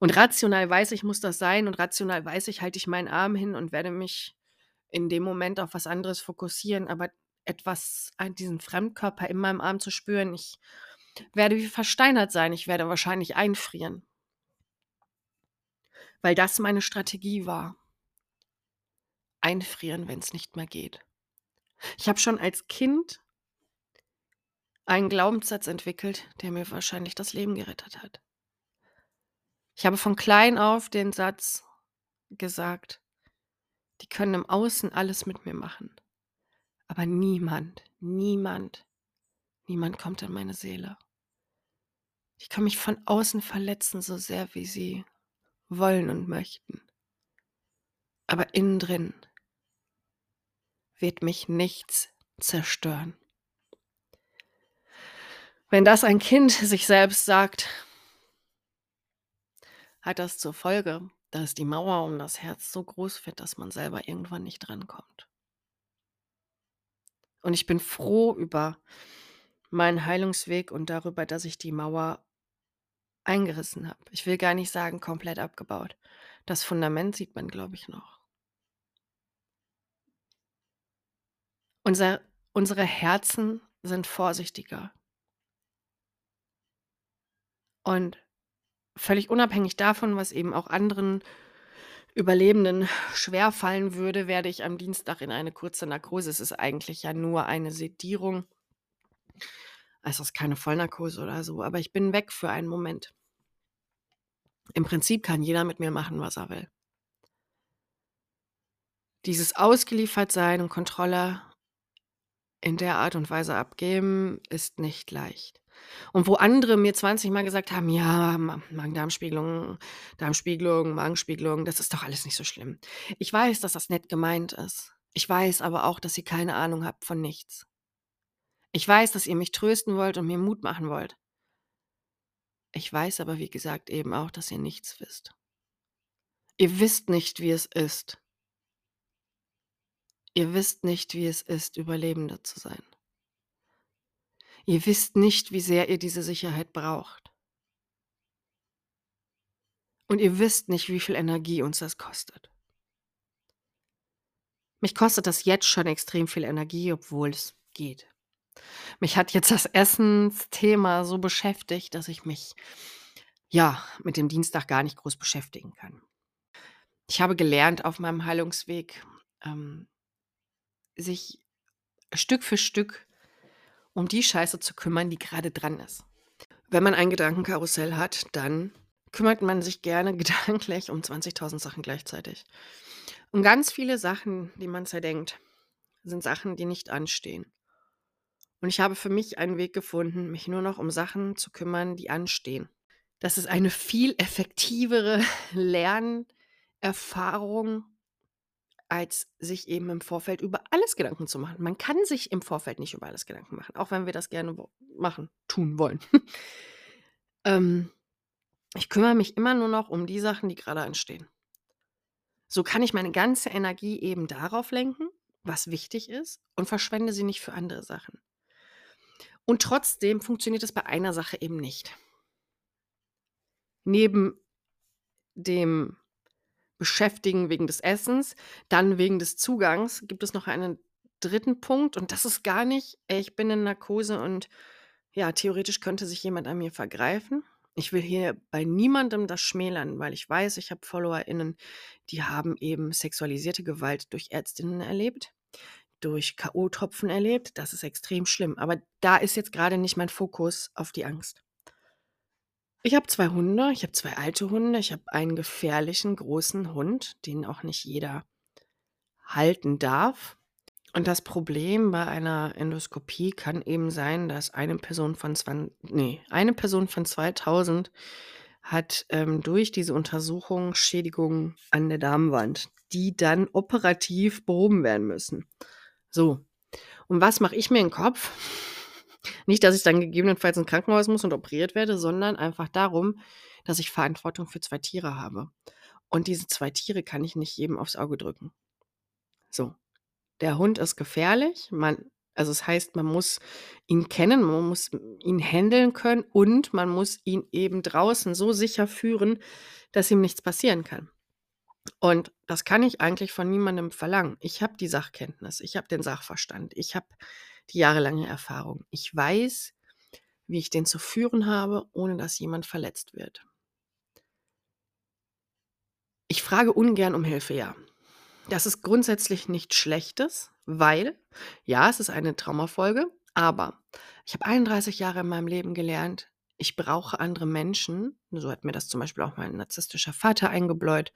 Und rational weiß ich, muss das sein. Und rational weiß ich, halte ich meinen Arm hin und werde mich in dem Moment auf was anderes fokussieren. Aber etwas, diesen Fremdkörper in meinem Arm zu spüren, ich werde wie versteinert sein. Ich werde wahrscheinlich einfrieren. Weil das meine Strategie war einfrieren, wenn es nicht mehr geht. Ich habe schon als Kind einen Glaubenssatz entwickelt, der mir wahrscheinlich das Leben gerettet hat. Ich habe von klein auf den Satz gesagt, die können im Außen alles mit mir machen, aber niemand, niemand, niemand kommt in meine Seele. Die können mich von außen verletzen, so sehr wie sie wollen und möchten. Aber innen drin wird mich nichts zerstören. Wenn das ein Kind sich selbst sagt, hat das zur Folge, dass die Mauer um das Herz so groß wird, dass man selber irgendwann nicht drankommt. Und ich bin froh über meinen Heilungsweg und darüber, dass ich die Mauer eingerissen habe. Ich will gar nicht sagen komplett abgebaut. Das Fundament sieht man, glaube ich, noch. Unser, unsere Herzen sind vorsichtiger. Und völlig unabhängig davon, was eben auch anderen Überlebenden schwerfallen würde, werde ich am Dienstag in eine kurze Narkose. Es ist eigentlich ja nur eine Sedierung. Also es ist keine Vollnarkose oder so, aber ich bin weg für einen Moment. Im Prinzip kann jeder mit mir machen, was er will. Dieses Ausgeliefertsein und Kontrolle in der Art und Weise abgeben, ist nicht leicht. Und wo andere mir 20 Mal gesagt haben, ja, Magen-Darm-Spiegelung, Darmspiegelung, Magenspiegelung, das ist doch alles nicht so schlimm. Ich weiß, dass das nett gemeint ist. Ich weiß aber auch, dass ihr keine Ahnung habt von nichts. Ich weiß, dass ihr mich trösten wollt und mir Mut machen wollt. Ich weiß aber, wie gesagt, eben auch, dass ihr nichts wisst. Ihr wisst nicht, wie es ist, Ihr wisst nicht, wie es ist, Überlebender zu sein. Ihr wisst nicht, wie sehr ihr diese Sicherheit braucht. Und ihr wisst nicht, wie viel Energie uns das kostet. Mich kostet das jetzt schon extrem viel Energie, obwohl es geht. Mich hat jetzt das Essensthema so beschäftigt, dass ich mich ja mit dem Dienstag gar nicht groß beschäftigen kann. Ich habe gelernt auf meinem Heilungsweg, ähm, sich Stück für Stück um die Scheiße zu kümmern, die gerade dran ist. Wenn man ein Gedankenkarussell hat, dann kümmert man sich gerne [LAUGHS] gedanklich um 20.000 Sachen gleichzeitig. Und ganz viele Sachen, die man zerdenkt, sind Sachen, die nicht anstehen. Und ich habe für mich einen Weg gefunden, mich nur noch um Sachen zu kümmern, die anstehen. Das ist eine viel effektivere [LAUGHS] Lernerfahrung, als sich eben im Vorfeld über alles Gedanken zu machen. Man kann sich im Vorfeld nicht über alles Gedanken machen, auch wenn wir das gerne machen tun wollen. [LAUGHS] Ähm, ich kümmere mich immer nur noch um die Sachen, die gerade anstehen. So kann ich meine ganze Energie eben darauf lenken, was wichtig ist und verschwende sie nicht für andere Sachen. Und trotzdem funktioniert es bei einer Sache eben nicht. Neben dem Beschäftigen wegen des Essens, dann wegen des Zugangs gibt es noch einen dritten Punkt und das ist gar nicht, ich bin in Narkose und ja, theoretisch könnte sich jemand an mir vergreifen. Ich will hier bei niemandem das schmälern, weil ich weiß, ich habe FollowerInnen, die haben eben sexualisierte Gewalt durch Ärztinnen erlebt, durch K.O.-Tropfen erlebt. Das ist extrem schlimm. Aber da ist jetzt gerade nicht mein Fokus auf die Angst. Ich habe zwei Hunde, ich habe zwei alte Hunde, ich habe einen gefährlichen großen Hund, den auch nicht jeder halten darf. Und das Problem bei einer Endoskopie kann eben sein, dass eine Person von 20, nee, eine Person von 2000 hat ähm, durch diese Untersuchung Schädigungen an der Darmwand, die dann operativ behoben werden müssen. So. Und was mache ich mir in den Kopf? Nicht, dass ich dann gegebenenfalls ins Krankenhaus muss und operiert werde, sondern einfach darum, dass ich Verantwortung für zwei Tiere habe. Und diese zwei Tiere kann ich nicht jedem aufs Auge drücken. So. Der Hund ist gefährlich. Man, also es das heißt, man muss ihn kennen, man muss ihn handeln können und man muss ihn eben draußen so sicher führen, dass ihm nichts passieren kann. Und das kann ich eigentlich von niemandem verlangen. Ich habe die Sachkenntnis, ich habe den Sachverstand, ich habe die jahrelange Erfahrung. Ich weiß, wie ich den zu führen habe, ohne dass jemand verletzt wird. Ich frage ungern um Hilfe, ja. Das ist grundsätzlich nichts Schlechtes, weil, ja, es ist eine Traumafolge, aber ich habe 31 Jahre in meinem Leben gelernt, ich brauche andere Menschen. So hat mir das zum Beispiel auch mein narzisstischer Vater eingebläut.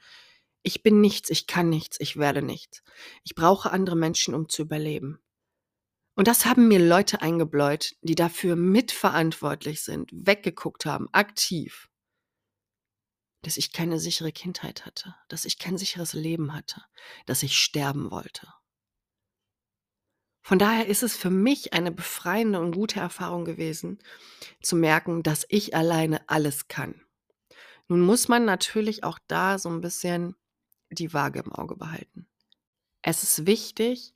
Ich bin nichts, ich kann nichts, ich werde nichts. Ich brauche andere Menschen, um zu überleben. Und das haben mir Leute eingebläut, die dafür mitverantwortlich sind, weggeguckt haben, aktiv, dass ich keine sichere Kindheit hatte, dass ich kein sicheres Leben hatte, dass ich sterben wollte. Von daher ist es für mich eine befreiende und gute Erfahrung gewesen, zu merken, dass ich alleine alles kann. Nun muss man natürlich auch da so ein bisschen die Waage im Auge behalten. Es ist wichtig,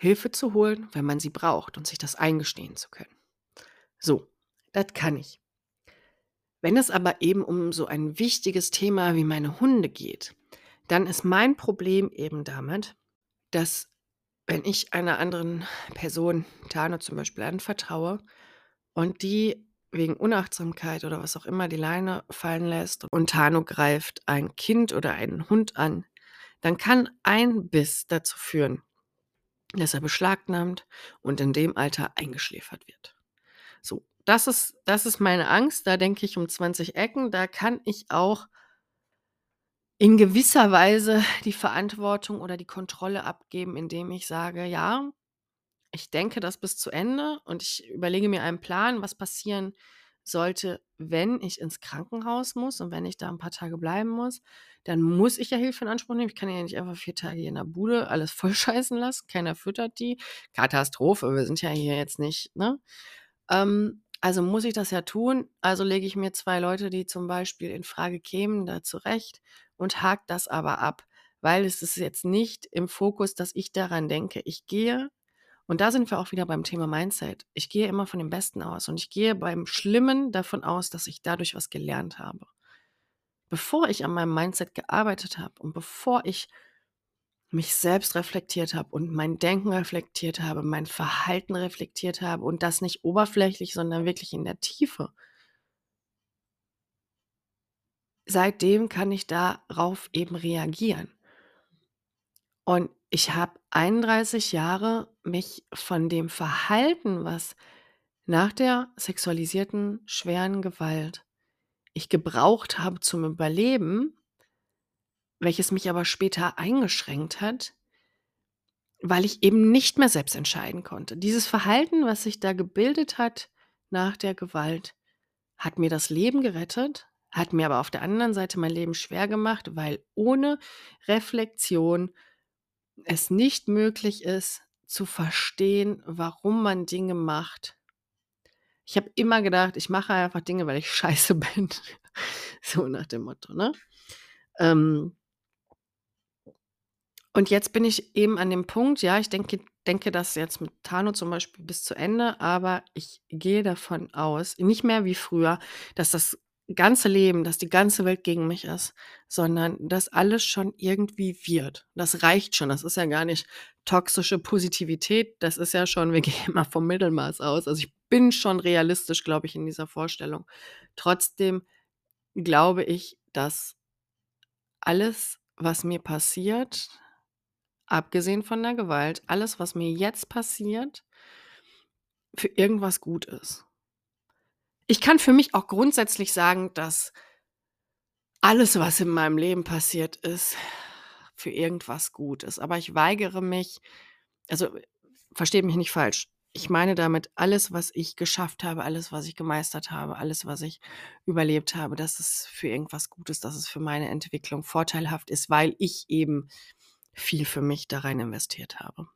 Hilfe zu holen, wenn man sie braucht und sich das eingestehen zu können. So, das kann ich. Wenn es aber eben um so ein wichtiges Thema wie meine Hunde geht, dann ist mein Problem eben damit, dass wenn ich einer anderen Person, Tano zum Beispiel, anvertraue und die wegen Unachtsamkeit oder was auch immer die Leine fallen lässt und Tano greift ein Kind oder einen Hund an, dann kann ein Biss dazu führen, dass er beschlagnahmt und in dem Alter eingeschläfert wird. So, das ist, das ist meine Angst. Da denke ich um 20 Ecken. Da kann ich auch in gewisser Weise die Verantwortung oder die Kontrolle abgeben, indem ich sage, ja, ich denke das bis zu Ende und ich überlege mir einen Plan, was passieren sollte, wenn ich ins Krankenhaus muss und wenn ich da ein paar Tage bleiben muss, dann muss ich ja Hilfe in Anspruch nehmen. Ich kann ja nicht einfach vier Tage hier in der Bude alles [LAUGHS] vollscheißen lassen. Keiner füttert die. Katastrophe, wir sind ja hier jetzt nicht, ne? Ähm, also muss ich das ja tun. Also lege ich mir zwei Leute, die zum Beispiel in Frage kämen, da zurecht und hake das aber ab, weil es ist jetzt nicht im Fokus, dass ich daran denke. Ich gehe und da sind wir auch wieder beim Thema Mindset. Ich gehe immer von dem Besten aus und ich gehe beim Schlimmen davon aus, dass ich dadurch was gelernt habe. Bevor ich an meinem Mindset gearbeitet habe und bevor ich mich selbst reflektiert habe und mein Denken reflektiert habe, mein Verhalten reflektiert habe und das nicht oberflächlich, sondern wirklich in der Tiefe. Seitdem kann ich darauf eben reagieren. Und ich habe 31 Jahre mich von dem Verhalten, was nach der sexualisierten schweren Gewalt ich gebraucht habe zum Überleben, welches mich aber später eingeschränkt hat, weil ich eben nicht mehr selbst entscheiden konnte. Dieses Verhalten, was sich da gebildet hat nach der Gewalt, hat mir das Leben gerettet, hat mir aber auf der anderen Seite mein Leben schwer gemacht, weil ohne Reflexion es nicht möglich ist, zu verstehen, warum man Dinge macht. Ich habe immer gedacht, ich mache einfach Dinge, weil ich [LAUGHS] scheiße bin. so nach dem Motto, ne? Ähm, und jetzt bin ich eben an dem Punkt, ja, ich denke, denke das jetzt mit Tano zum Beispiel bis zu Ende, aber ich gehe davon aus, nicht mehr wie früher, dass das ganze Leben, dass die ganze Welt gegen mich ist, sondern dass alles schon irgendwie wird. Das reicht schon. Das ist ja gar nicht toxische Positivität. Das ist ja schon, wir [LAUGHS] gehen immer vom Mittelmaß aus. Also ich bin schon realistisch, glaube ich, in dieser Vorstellung. Trotzdem glaube ich, dass alles, was mir passiert, abgesehen von der Gewalt, alles, was mir jetzt passiert, für irgendwas gut ist. Ich kann für mich auch grundsätzlich sagen, dass alles, was in meinem Leben passiert ist, für irgendwas gut ist. Aber ich weigere mich, also versteht mich nicht falsch. Ich meine damit alles, was ich geschafft habe, alles, was ich gemeistert habe, alles, was ich überlebt habe, dass es für irgendwas gut ist, dass es für meine Entwicklung vorteilhaft ist, weil ich eben viel für mich da rein investiert habe.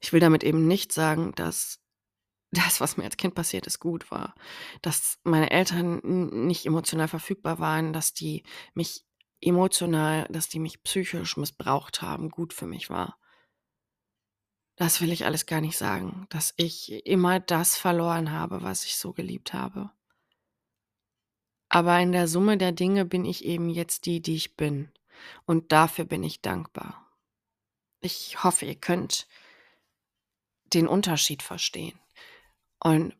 Ich will damit eben nicht sagen, dass [LAUGHS] das, was mir als Kind passiert ist, gut war. Dass meine Eltern nicht emotional verfügbar waren, dass die mich emotional, dass die mich psychisch missbraucht haben, gut für mich war. Das will ich alles gar nicht sagen, dass ich immer das verloren habe, was ich so geliebt habe. Aber in der Summe der Dinge bin ich eben jetzt die, die ich bin. Und dafür bin ich dankbar. Ich hoffe, ihr könnt den Unterschied verstehen. Und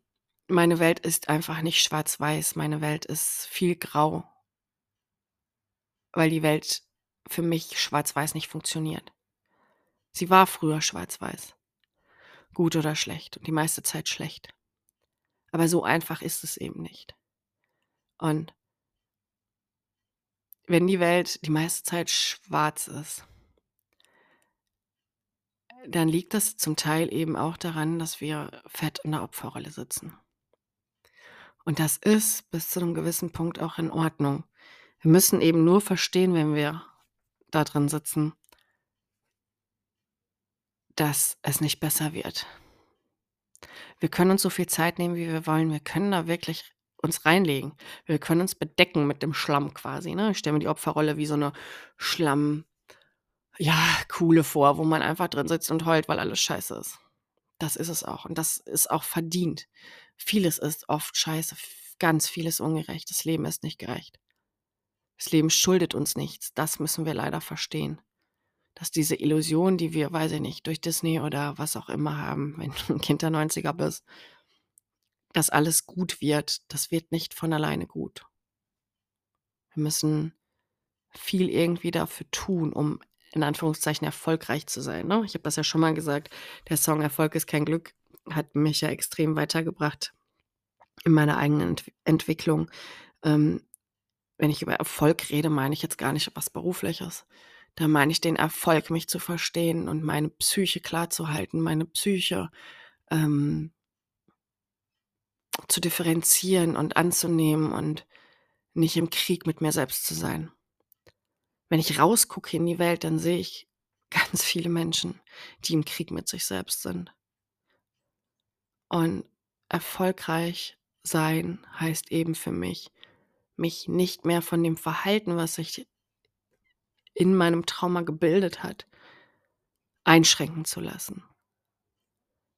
meine Welt ist einfach nicht schwarz-weiß, meine Welt ist viel grau, weil die Welt für mich schwarz-weiß nicht funktioniert. Sie war früher schwarz-weiß, gut oder schlecht und die meiste Zeit schlecht. Aber so einfach ist es eben nicht. Und wenn die Welt die meiste Zeit schwarz ist, dann liegt das zum Teil eben auch daran, dass wir fett in der Opferrolle sitzen. Und das ist bis zu einem gewissen Punkt auch in Ordnung. Wir müssen eben nur verstehen, wenn wir da drin sitzen, dass es nicht besser wird. Wir können uns so viel Zeit nehmen, wie wir wollen. Wir können da wirklich uns reinlegen. Wir können uns bedecken mit dem Schlamm quasi. Ne? Ich stelle mir die Opferrolle wie so eine Schlamm, ja, Kuhle vor, wo man einfach drin sitzt und heult, weil alles scheiße ist. Das ist es auch. Und das ist auch verdient. Vieles ist oft scheiße, ganz vieles ungerecht. Das Leben ist nicht gerecht. Das Leben schuldet uns nichts. Das müssen wir leider verstehen. Dass diese Illusion, die wir, weiß ich nicht, durch Disney oder was auch immer haben, [LAUGHS] wenn du ein Kind der 90er bist, dass alles gut wird, das wird nicht von alleine gut. Wir müssen viel irgendwie dafür tun, um in Anführungszeichen erfolgreich zu sein. Ne? Ich habe das ja schon mal gesagt. Der Song Erfolg ist kein Glück hat mich ja extrem weitergebracht in meiner eigenen Ent Entwicklung. Ähm, wenn ich über Erfolg rede, meine ich jetzt gar nicht was Berufliches. Da meine ich den Erfolg, mich zu verstehen und meine Psyche klar zu halten, meine Psyche ähm, zu differenzieren und anzunehmen und nicht im Krieg mit mir selbst zu sein. Wenn ich rausgucke in die Welt, dann sehe ich [LAUGHS] ganz viele Menschen, die im Krieg mit sich selbst sind. Und erfolgreich sein heißt eben für mich, mich nicht mehr von dem Verhalten, was sich in meinem Trauma gebildet hat, einschränken zu lassen.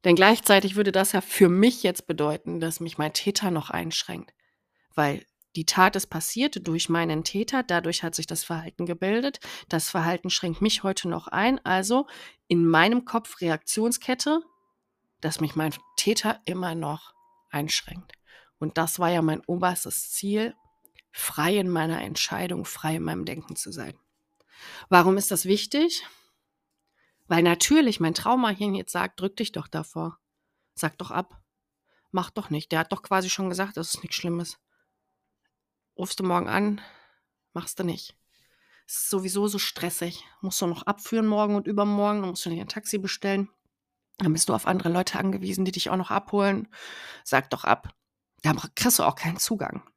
Denn gleichzeitig würde das ja für mich jetzt bedeuten, dass mich mein Täter noch einschränkt. Weil die Tat ist passiert durch meinen Täter, dadurch hat sich das Verhalten gebildet. Das Verhalten schränkt mich heute noch ein. Also in meinem Kopf Reaktionskette, dass mich mein Täter immer noch einschränkt. Und das war ja mein oberstes Ziel, frei in meiner Entscheidung, frei in meinem Denken zu sein. Warum ist das wichtig? Weil natürlich mein Traumahirn jetzt sagt, drück dich doch davor. Sag doch ab. Mach doch nicht. Der hat doch quasi schon gesagt, das ist nichts Schlimmes. Rufst du morgen an, machst du nicht. Es ist sowieso so stressig. Musst du noch abführen morgen und übermorgen, dann musst du dir ein Taxi bestellen. Dann bist du auf andere Leute angewiesen, die dich auch noch abholen. Sag doch ab. Da kriegst du auch keinen Zugang.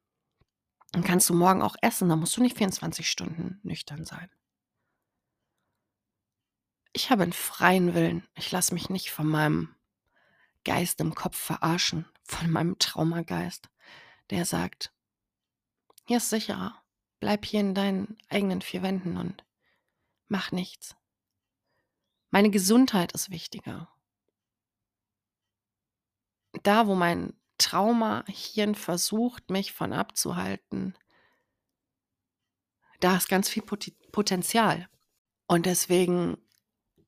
Dann kannst du morgen auch essen, da musst du nicht 24 Stunden nüchtern sein. Ich habe einen freien Willen. Ich lasse mich nicht von meinem Geist im Kopf verarschen, von meinem Traumageist, der sagt, hier ist sicherer, bleib hier in deinen eigenen vier Wänden und mach nichts. Meine Gesundheit ist wichtiger. Da, wo mein Trauma-Hirn versucht, mich von abzuhalten, da ist ganz viel Potenzial. Und deswegen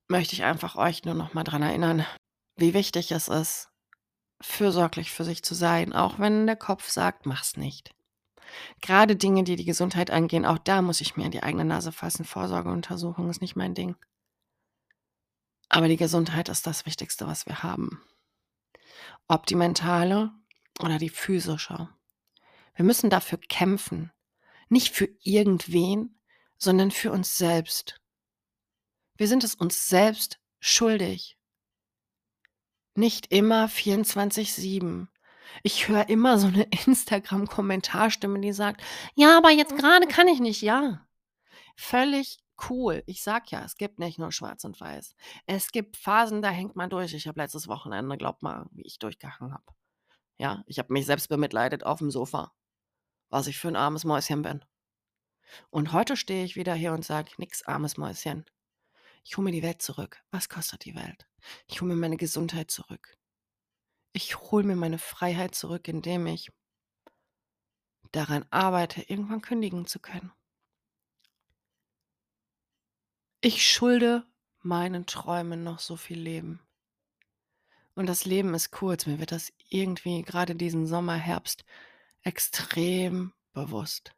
möchte ich einfach euch nur noch mal daran erinnern, wie wichtig es ist, fürsorglich für sich zu sein, auch wenn der Kopf sagt, mach's nicht. Gerade Dinge, die die Gesundheit angehen, auch da muss ich mir in die eigene Nase fassen. Vorsorgeuntersuchung ist nicht mein Ding. Aber die Gesundheit ist das Wichtigste, was wir haben. Ob die mentale oder die physische. Wir müssen dafür kämpfen. Nicht für irgendwen, sondern für uns selbst. Wir sind es uns selbst schuldig. Nicht immer 24-7. Ich höre immer so eine [LAUGHS] Instagram-Kommentarstimme, die sagt, ja, aber jetzt gerade kann ich nicht. Ja, völlig cool. Ich sag ja, es gibt nicht nur schwarz und weiß. Es gibt Phasen, da hängt man durch. Ich habe letztes Wochenende, glaub mal, wie ich durchgehangen habe. Ja, ich habe mich selbst bemitleidet auf dem Sofa, was ich für ein armes Mäuschen bin. Und heute stehe ich wieder hier und sage, nix armes Mäuschen. Ich hole mir die Welt zurück. Was kostet die Welt? Ich hole mir meine Gesundheit zurück. Ich hole mir meine Freiheit zurück, indem ich daran arbeite, irgendwann kündigen zu können. Ich schulde meinen Träumen noch so viel Leben. Und das Leben ist kurz. Mir wird das irgendwie gerade diesen Sommer, Herbst extrem bewusst.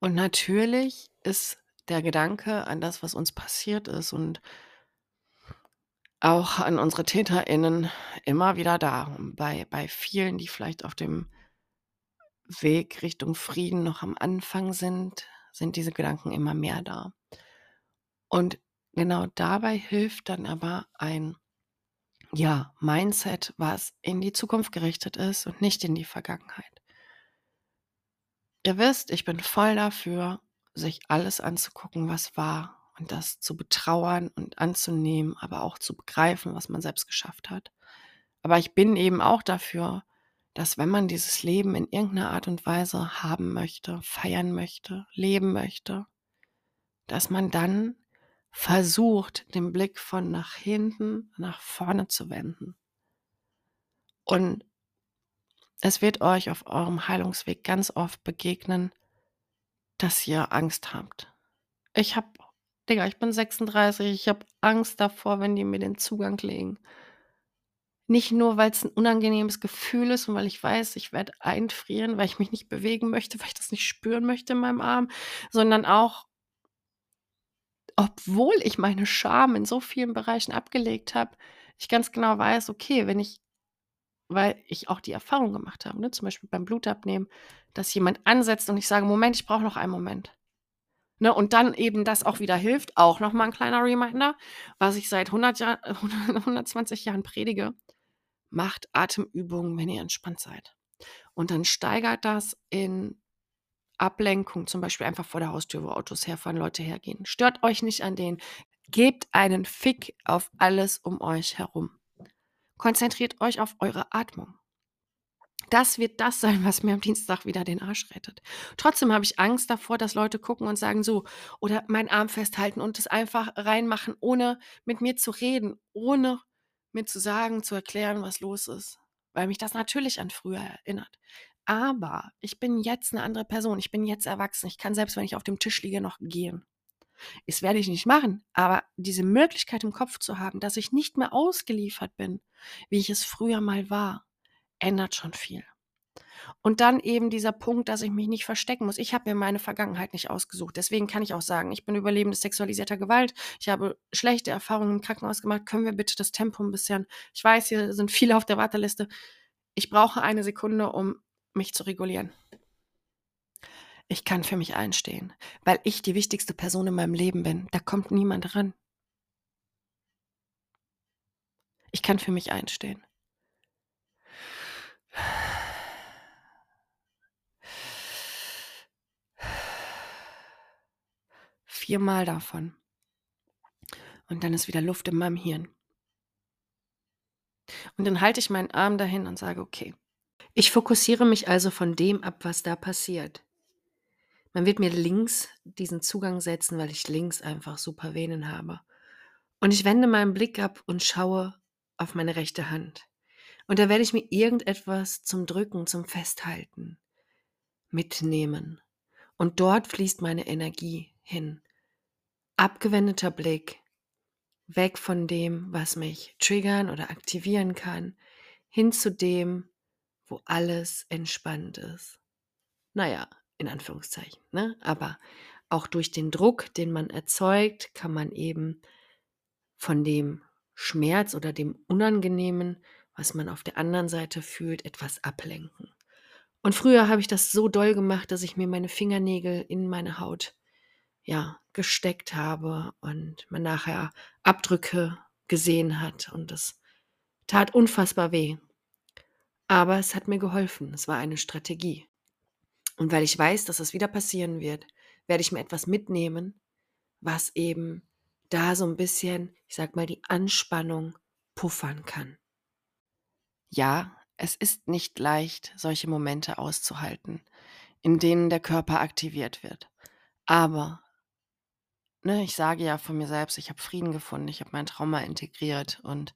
Und natürlich ist der Gedanke an das, was uns passiert ist und auch an unsere TäterInnen immer wieder da. Bei, bei vielen, die vielleicht auf dem Weg Richtung Frieden noch am Anfang sind, sind diese Gedanken immer mehr da. Und genau dabei hilft dann aber ein ja, Mindset, was in die Zukunft gerichtet ist und nicht in die Vergangenheit. Ihr wisst, ich bin voll dafür, sich alles anzugucken, was war und das zu betrauern und anzunehmen, aber auch zu begreifen, was man selbst geschafft hat. Aber ich bin eben auch dafür, dass wenn man dieses Leben in irgendeiner Art und Weise haben möchte, feiern möchte, leben möchte, dass man dann versucht, den Blick von nach hinten nach vorne zu wenden. Und es wird euch auf eurem Heilungsweg ganz oft begegnen, dass ihr Angst habt. Ich habe, Digga, ich bin 36, ich habe Angst davor, wenn die mir den Zugang legen. Nicht nur, weil es ein unangenehmes Gefühl ist und weil ich weiß, ich werde einfrieren, weil ich mich nicht bewegen möchte, weil ich das nicht spüren möchte in meinem Arm, sondern auch, obwohl ich meine Scham in so vielen Bereichen abgelegt habe, ich ganz genau weiß, okay, wenn ich weil ich auch die Erfahrung gemacht habe, ne, zum Beispiel beim Blutabnehmen, dass jemand ansetzt und ich sage: „Moment, ich brauche noch einen Moment.“ Ne, und dann eben das auch wieder hilft, auch noch mal 'n kleiner Reminder, was ich seit 100 Jahren 120 Jahren predige: Macht Atemübungen, wenn ihr entspannt seid. Und dann steigert das in Ablenkung, zum Beispiel einfach vor der Haustür, wo Autos herfahren, Leute hergehen. Stört euch nicht an denen. Gebt einen Fick auf alles um euch herum. Konzentriert euch auf eure Atmung. Das wird das sein, was mir am Dienstag wieder den Arsch rettet. Trotzdem habe ich Angst davor, dass Leute gucken und sagen so oder meinen Arm festhalten und es einfach reinmachen, ohne mit mir zu reden, ohne mir zu sagen, zu erklären, was los ist, weil mich das natürlich an früher erinnert. Aber ich bin jetzt eine andere Person. Ich bin jetzt erwachsen. Ich kann selbst, wenn ich auf dem Tisch liege, noch gehen. Das werde ich nicht machen, aber diese Möglichkeit im Kopf zu haben, dass ich nicht mehr ausgeliefert bin, wie ich es früher mal war, ändert schon viel. Und dann eben dieser Punkt, dass ich mich nicht verstecken muss. Ich habe mir meine Vergangenheit nicht ausgesucht. Deswegen kann ich auch sagen, ich bin Überlebende sexualisierter Gewalt. Ich habe schlechte Erfahrungen im Krankenhaus gemacht. Können wir bitte das Tempo ein bisschen? Ich weiß, hier sind viele auf der Warteliste. Ich brauche eine Sekunde, um mich zu regulieren. Ich kann für mich einstehen, weil ich die wichtigste Person in meinem Leben bin. Da kommt niemand ran. Ich kann für mich einstehen. Viermal davon. Und dann ist wieder Luft in meinem Hirn. Und dann halte ich meinen Arm dahin und sage, okay, ich fokussiere mich also von dem ab, was da passiert. Man wird mir links diesen Zugang setzen, weil ich links einfach super Venen habe. Und ich wende meinen Blick ab und schaue auf meine rechte Hand. Und da werde ich mir irgendetwas zum Drücken, zum Festhalten mitnehmen. Und dort fließt meine Energie hin. Abgewendeter Blick, weg von dem, was mich triggern oder aktivieren kann, hin zu dem, wo alles entspannt ist. Naja, in Anführungszeichen, ne? aber auch durch den Druck, den man erzeugt, kann man eben von dem Schmerz oder dem Unangenehmen, was man auf der anderen Seite fühlt, etwas ablenken. Und früher habe ich das so doll gemacht, dass ich mir meine Fingernägel in meine Haut ja, gesteckt habe und man nachher Abdrücke gesehen hat und das tat unfassbar weh. Aber es hat mir geholfen. Es war eine Strategie. Und weil ich weiß, dass es wieder passieren wird, werde ich mir etwas mitnehmen, was eben da so ein bisschen, ich sag mal, die Anspannung puffern kann. Ja, es ist nicht leicht, solche Momente auszuhalten, in denen der Körper aktiviert wird. Aber ne, ich sage ja von mir selbst, ich habe Frieden gefunden, ich habe mein Trauma integriert und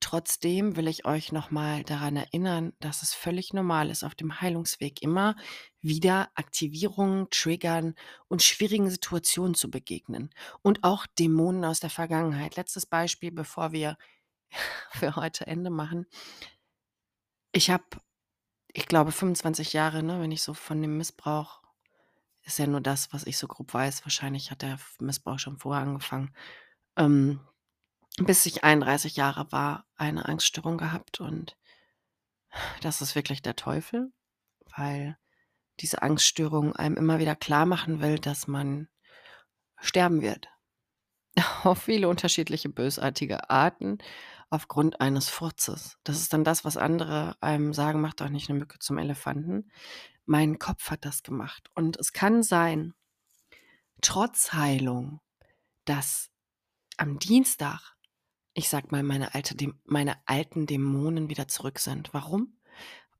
trotzdem will ich euch nochmal daran erinnern, dass es völlig normal ist, auf dem Heilungsweg immer wieder Aktivierungen, Triggern und schwierigen Situationen zu begegnen und auch Dämonen aus der Vergangenheit. Letztes Beispiel, bevor wir [LAUGHS] für heute Ende machen. Ich habe, ich glaube, 25 Jahre, ne, wenn ich so von dem Missbrauch ist ja nur das, was ich so grob weiß. Wahrscheinlich hat der Missbrauch schon vorher angefangen. Ähm, bis ich 31 Jahre war, eine Angststörung gehabt und das ist wirklich der Teufel, weil diese Angststörung einem immer wieder klar machen will, dass man sterben wird. [LAUGHS] Auf viele unterschiedliche bösartige Arten aufgrund eines Furzes. Das ist dann das, was andere einem sagen, macht doch nicht eine Mücke zum Elefanten. Mein Kopf hat das gemacht. Und es kann sein, trotz Heilung, dass am Dienstag, ich sag mal, meine, alte, meine alten Dämonen wieder zurück sind. Warum?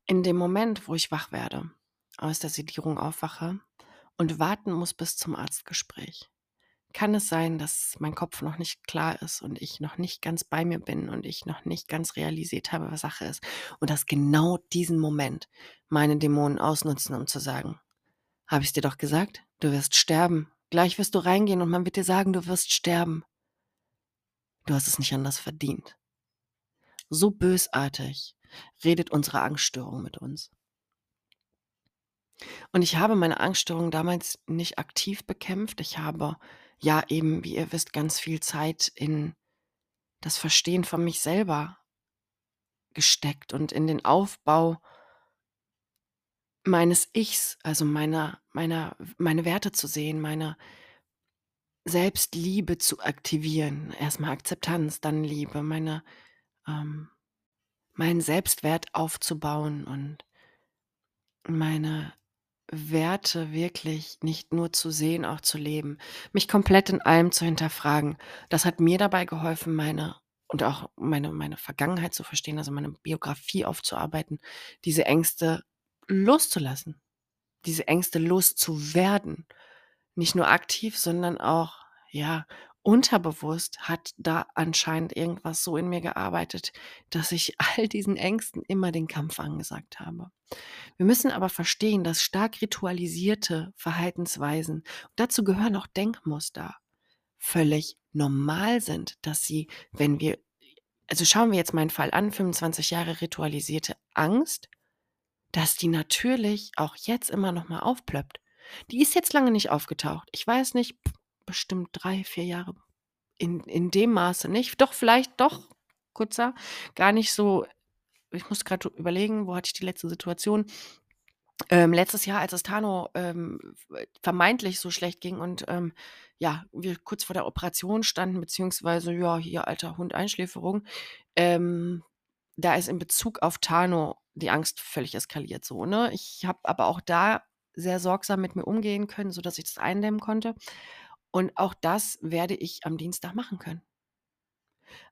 In dem Moment, wo ich wach werde, aus der Sedierung aufwache und warten muss bis zum Arztgespräch, kann es sein, dass mein Kopf noch nicht klar ist und ich noch nicht ganz bei mir bin und ich noch nicht ganz realisiert habe, was Sache ist. Und dass genau diesen Moment meine Dämonen ausnutzen, um zu sagen, habe ich dir doch gesagt, du wirst sterben. Gleich wirst du reingehen und man wird dir sagen, du wirst sterben. Du hast es nicht anders verdient. So bösartig redet unsere Angststörung mit uns. Und ich habe meine Angststörung damals nicht aktiv bekämpft. Ich habe ja eben, wie ihr wisst, ganz viel Zeit in das Verstehen von mich selber gesteckt und in den Aufbau meines Ichs, also meiner, meiner, meine Werte zu sehen, meine Selbstliebe zu aktivieren. Erstmal Akzeptanz, dann Liebe, meine, ähm, meinen Selbstwert aufzubauen und meine Werte wirklich nicht nur zu sehen, auch zu leben, mich komplett in allem zu hinterfragen. Das hat mir dabei geholfen, meine und auch meine meine Vergangenheit zu verstehen, also meine Biografie aufzuarbeiten, diese Ängste loszulassen, diese Ängste loszuwerden. Nicht nur aktiv, sondern auch, ja, unterbewusst hat da anscheinend irgendwas so in mir gearbeitet, dass ich [LAUGHS] all diesen Ängsten immer den Kampf angesagt habe. Wir müssen aber verstehen, dass stark ritualisierte Verhaltensweisen, dazu gehören auch Denkmuster, völlig normal sind, dass sie, wenn wir, also schauen wir jetzt meinen Fall an, 25 Jahre ritualisierte Angst, dass die natürlich auch jetzt immer noch mal aufplöppt. Die ist jetzt lange nicht aufgetaucht. Ich weiß nicht, bestimmt drei, vier Jahre. In, in dem Maße nicht. Doch, vielleicht doch, kurzer, gar nicht so. Ich muss gerade überlegen, wo hatte ich die letzte Situation? Ähm, letztes Jahr, als es Tano ähm, vermeintlich so schlecht ging und ähm, ja, wir kurz vor der Operation standen, beziehungsweise, ja, hier alter Hund Einschläferung, ähm, da ist in Bezug auf Tano die Angst völlig eskaliert so, ne? Ich habe aber auch da sehr sorgsam mit mir umgehen können, sodass ich das eindämmen konnte. Und auch das werde ich am Dienstag machen können.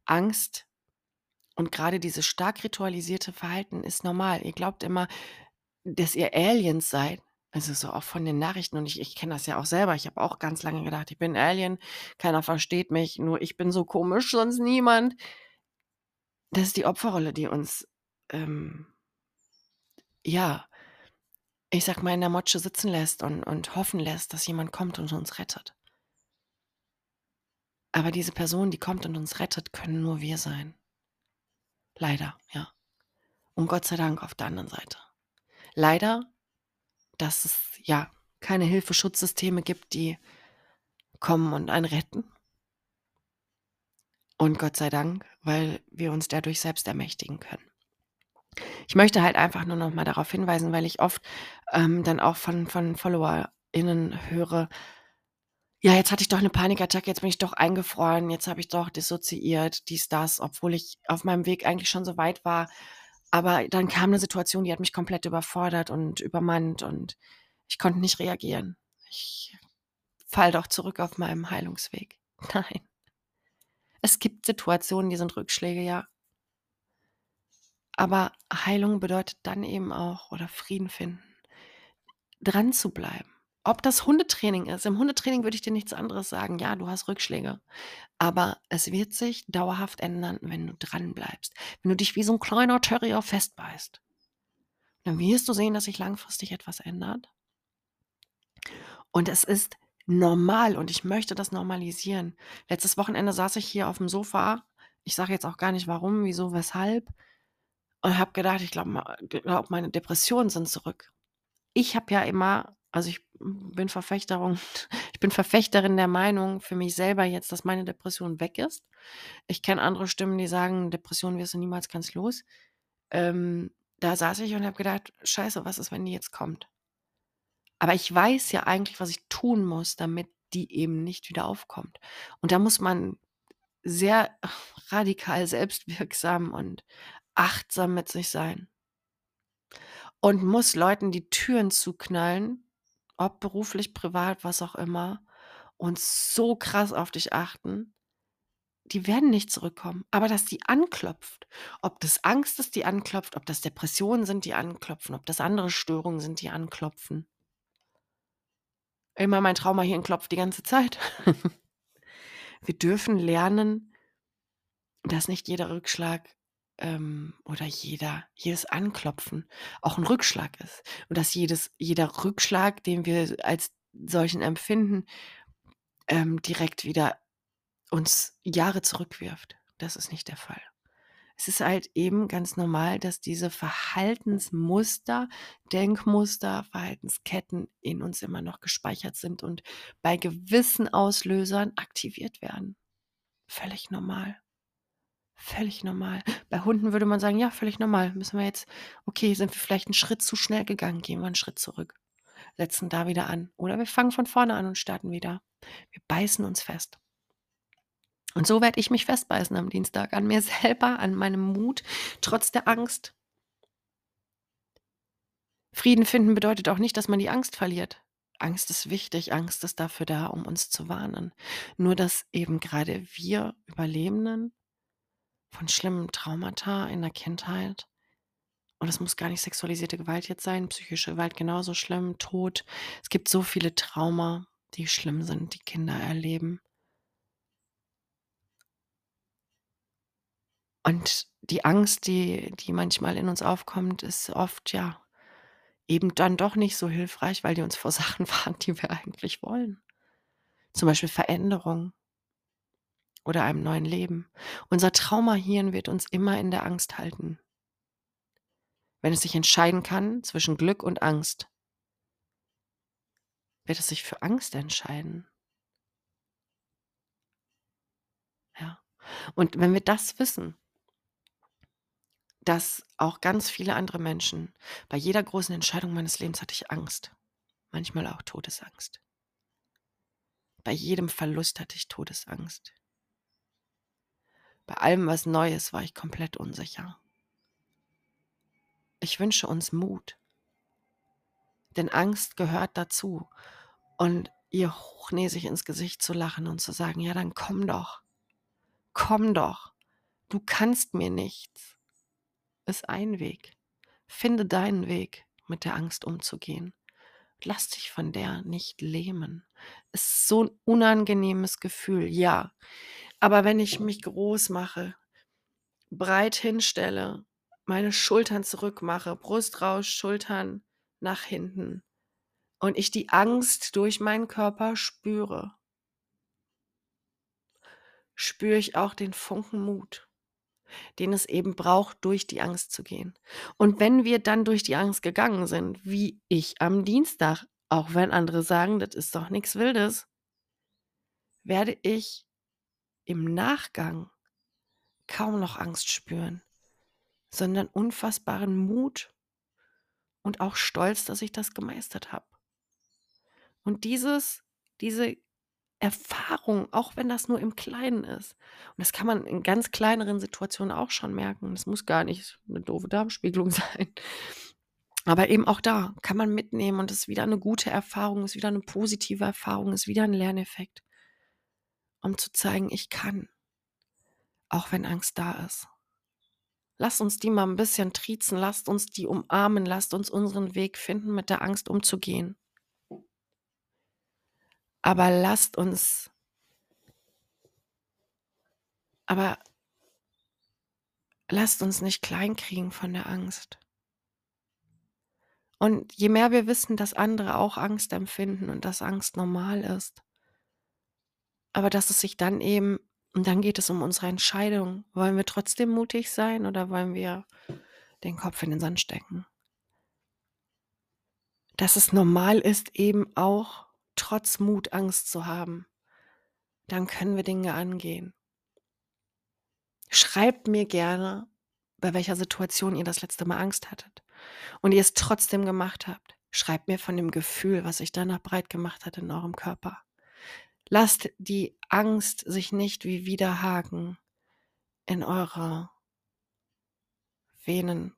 Angst und gerade dieses stark ritualisierte Verhalten ist normal. Ihr glaubt immer, dass ihr Aliens seid. Also so auch von den Nachrichten und ich ich kenne das ja auch selber. Ich habe auch ganz lange gedacht, ich bin Alien, keiner versteht mich, nur ich bin so komisch, sonst niemand. Das ist die Opferrolle, die uns, ähm ja, ich sage mal, in der Motsche sitzen lässt und und hoffen lässt, dass jemand kommt und uns rettet. Aber diese Person, die kommt und uns rettet, können nur wir sein. Leider, ja. Und Gott sei Dank auf der anderen Seite. Leider, dass es, ja, keine Hilfeschutzsysteme gibt, die kommen und einen retten. Und Gott sei Dank, weil wir uns dadurch selbst ermächtigen können. Ich möchte halt einfach nur noch mal darauf hinweisen, weil ich oft, ähm, dann auch von von FollowerInnen höre: „Ja, jetzt hatte ich doch 'ne Panikattacke, jetzt bin ich doch eingefroren, jetzt habe ich doch dissoziiert, dies, das“, obwohl ich auf meinem Weg eigentlich schon so weit war. Aber dann kam 'ne Situation, die hat mich komplett überfordert und übermannt und ich konnte nicht reagieren. Ich falle doch zurück auf meinem Heilungsweg. [LAUGHS] Nein. Es gibt Situationen, die sind Rückschläge, ja. Aber Heilung bedeutet dann eben auch oder Frieden finden, dran zu bleiben. Ob das Hundetraining ist, im Hundetraining würde ich dir nichts anderes sagen. Ja, du hast Rückschläge, aber es wird sich dauerhaft ändern, wenn du dran bleibst. Wenn du dich wie so 'n kleiner Terrier festbeißt, dann wirst du sehen, dass sich langfristig etwas ändert. Und es ist normal und ich möchte das normalisieren. Letztes Wochenende saß ich hier aufm Sofa. Ich sage jetzt auch gar nicht warum, wieso, weshalb und habe gedacht, ich glaube ma glaube, meine Depressionen sind zurück. Ich habe ja immer also, ich bin Verfechterung [LAUGHS] ich bin Verfechterin der Meinung für mich selber jetzt, dass meine Depression weg ist. Ich kenne andere Stimmen, die sagen: „Depression wirst du niemals ganz los.“ Ähm, da saß ich und habe gedacht: „Scheiße, was ist, wenn die jetzt kommt?“ Aber ich weiß ja eigentlich, was ich tun muss, damit die eben nicht wieder aufkommt. Und da muss man sehr radikal selbstwirksam und achtsam mit sich sein. Und muss Leuten die Türen zuknallen, ob beruflich, privat, was auch immer, und so krass auf dich achten. Die werden nicht zurückkommen, aber dass die anklopft, ob das Angst ist, die anklopft, ob das Depressionen sind, die anklopfen, ob das andere Störungen sind, die anklopfen. Immer mein Traumahirn klopft die ganze Zeit. [LAUGHS] Wir dürfen lernen dass nicht jeder Rückschlag, ähm, oder jeder jedes Anklopfen auch 'n Rückschlag ist und dass jedes jeder Rückschlag, den wir als solchen empfinden, ähm, direkt wieder uns Jahre zurückwirft. Das ist nicht der Fall. Es ist halt eben ganz normal, dass diese Verhaltensmuster, Denkmuster, Verhaltensketten in uns immer noch gespeichert sind und bei gewissen Auslösern aktiviert werden. Völlig normal. Völlig normal. Bei Hunden würde man sagen: „Ja, völlig normal. Müssen wir jetzt okay, sind wir vielleicht 'n Schritt zu schnell gegangen, gehen wir 'n Schritt zurück, setzen da wieder an oder wir fangen von vorne an und starten wieder.“ Wir beißen uns fest. Und so werde ich mich festbeißen am Dienstag an mir [LAUGHS] selber, an meinem Mut, trotz der Angst. Frieden finden bedeutet auch nicht, dass man die Angst verliert. Angst ist wichtig, Angst ist dafür da, um uns zu warnen. Nur dass eben grade wir Überlebenden von schlimmen Traumata in der Kindheit und es muss gar nicht sexualisierte Gewalt jetzt sein, psychische Gewalt genauso schlimm, Tod. Es gibt so viele Trauma, die schlimm sind, die Kinder erleben. Und die Angst, die die manchmal in uns aufkommt, ist oft, ja, eben dann doch nicht so hilfreich, weil die uns vor Sachen [LAUGHS] warnt, die wir eigentlich wollen. Zum Beispiel Veränderung oder einem neuen Leben. Unser Traumahirn wird uns immer in der Angst halten. Wenn es sich entscheiden kann zwischen Glück und Angst wird es sich für Angst entscheiden. Ja. Und wenn wir das wissen dass auch ganz viele andere Menschen bei jeder großen Entscheidung meines Lebens hatte ich Angst, manchmal auch Todesangst. Bei jedem Verlust hatte ich Todesangst. Bei allem, was neu ist, war ich komplett unsicher. Ich wünsche uns Mut. Denn Angst gehört dazu. Und ihr hochnäsig ins Gesicht zu lachen und zu sagen, ja, dann komm doch. Komm doch. Du kannst mir nichts. Ist ein Weg. Finde deinen Weg, mit der Angst umzugehen. Lass dich von der nicht lähmen. Ist so ein unangenehmes Gefühl, ja. Aber wenn ich mich groß mache, breit hinstelle, meine Schultern zurückmache, Brust raus, Schultern nach hinten und ich die Angst durch meinen Körper spüre, spüre ich auch den Funken Mut, den es eben braucht, durch die Angst zu gehen. Und wenn wir dann durch die Angst gegangen sind, wie ich am Dienstag, auch wenn andere sagen, das ist doch nichts Wildes, werde ich im Nachgang kaum noch Angst spüren, sondern unfassbaren Mut und auch Stolz, dass ich das gemeistert habe. Und dieses, diese Erfahrung, auch wenn das nur im Kleinen ist, und das kann man in ganz kleineren Situationen auch schon merken, das muss gar nicht eine doofe Darmspiegelung [LAUGHS] sein, aber eben auch da kann man mitnehmen und es ist wieder eine gute Erfahrung, ist wieder eine positive Erfahrung, ist wieder ein Lerneffekt, um zu zeigen, ich kann, auch wenn Angst da ist. Lasst uns die mal ein bisschen triezen, lasst uns die umarmen, lasst uns unseren Weg finden, mit der Angst umzugehen. Aber lasst uns, aber lasst uns nicht kleinkriegen von der Angst. Und je mehr wir wissen, dass andere auch Angst empfinden und dass Angst normal ist, aber dass es sich dann eben und dann geht es um unsere Entscheidung. Wollen wir trotzdem mutig sein oder wollen wir den Kopf in den Sand stecken? Dass es normal ist, eben auch trotz Mut Angst zu haben. Dann können wir Dinge angehen. Schreibt mir gerne, bei welcher Situation ihr das letzte Mal Angst hattet und ihr es trotzdem gemacht habt. Schreibt mir von dem Gefühl, was sich danach breit gemacht hat in eurem Körper. Lasst die Angst sich nicht wie Widerhaken in eure Venen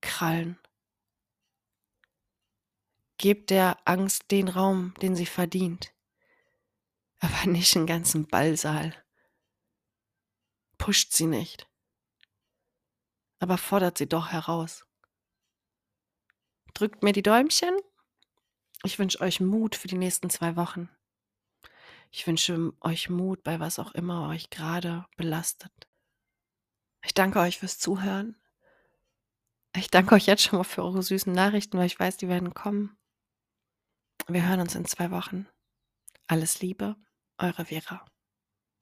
krallen. Gebt der Angst den Raum, den sie verdient, aber [LAUGHS] nicht einen ganzen Ballsaal. Pusht sie nicht, aber fordert sie doch heraus. Drückt mir die Däumchen ich wünsche euch Mut für die nächsten zwei Wochen. Ich wünsche euch Mut bei was auch immer euch gerade belastet. Ich danke euch fürs Zuhören. Ich danke euch jetzt schon mal für eure süßen Nachrichten, weil ich weiß, die werden kommen. Wir hören uns in zwei Wochen. Alles Liebe, eure Vera.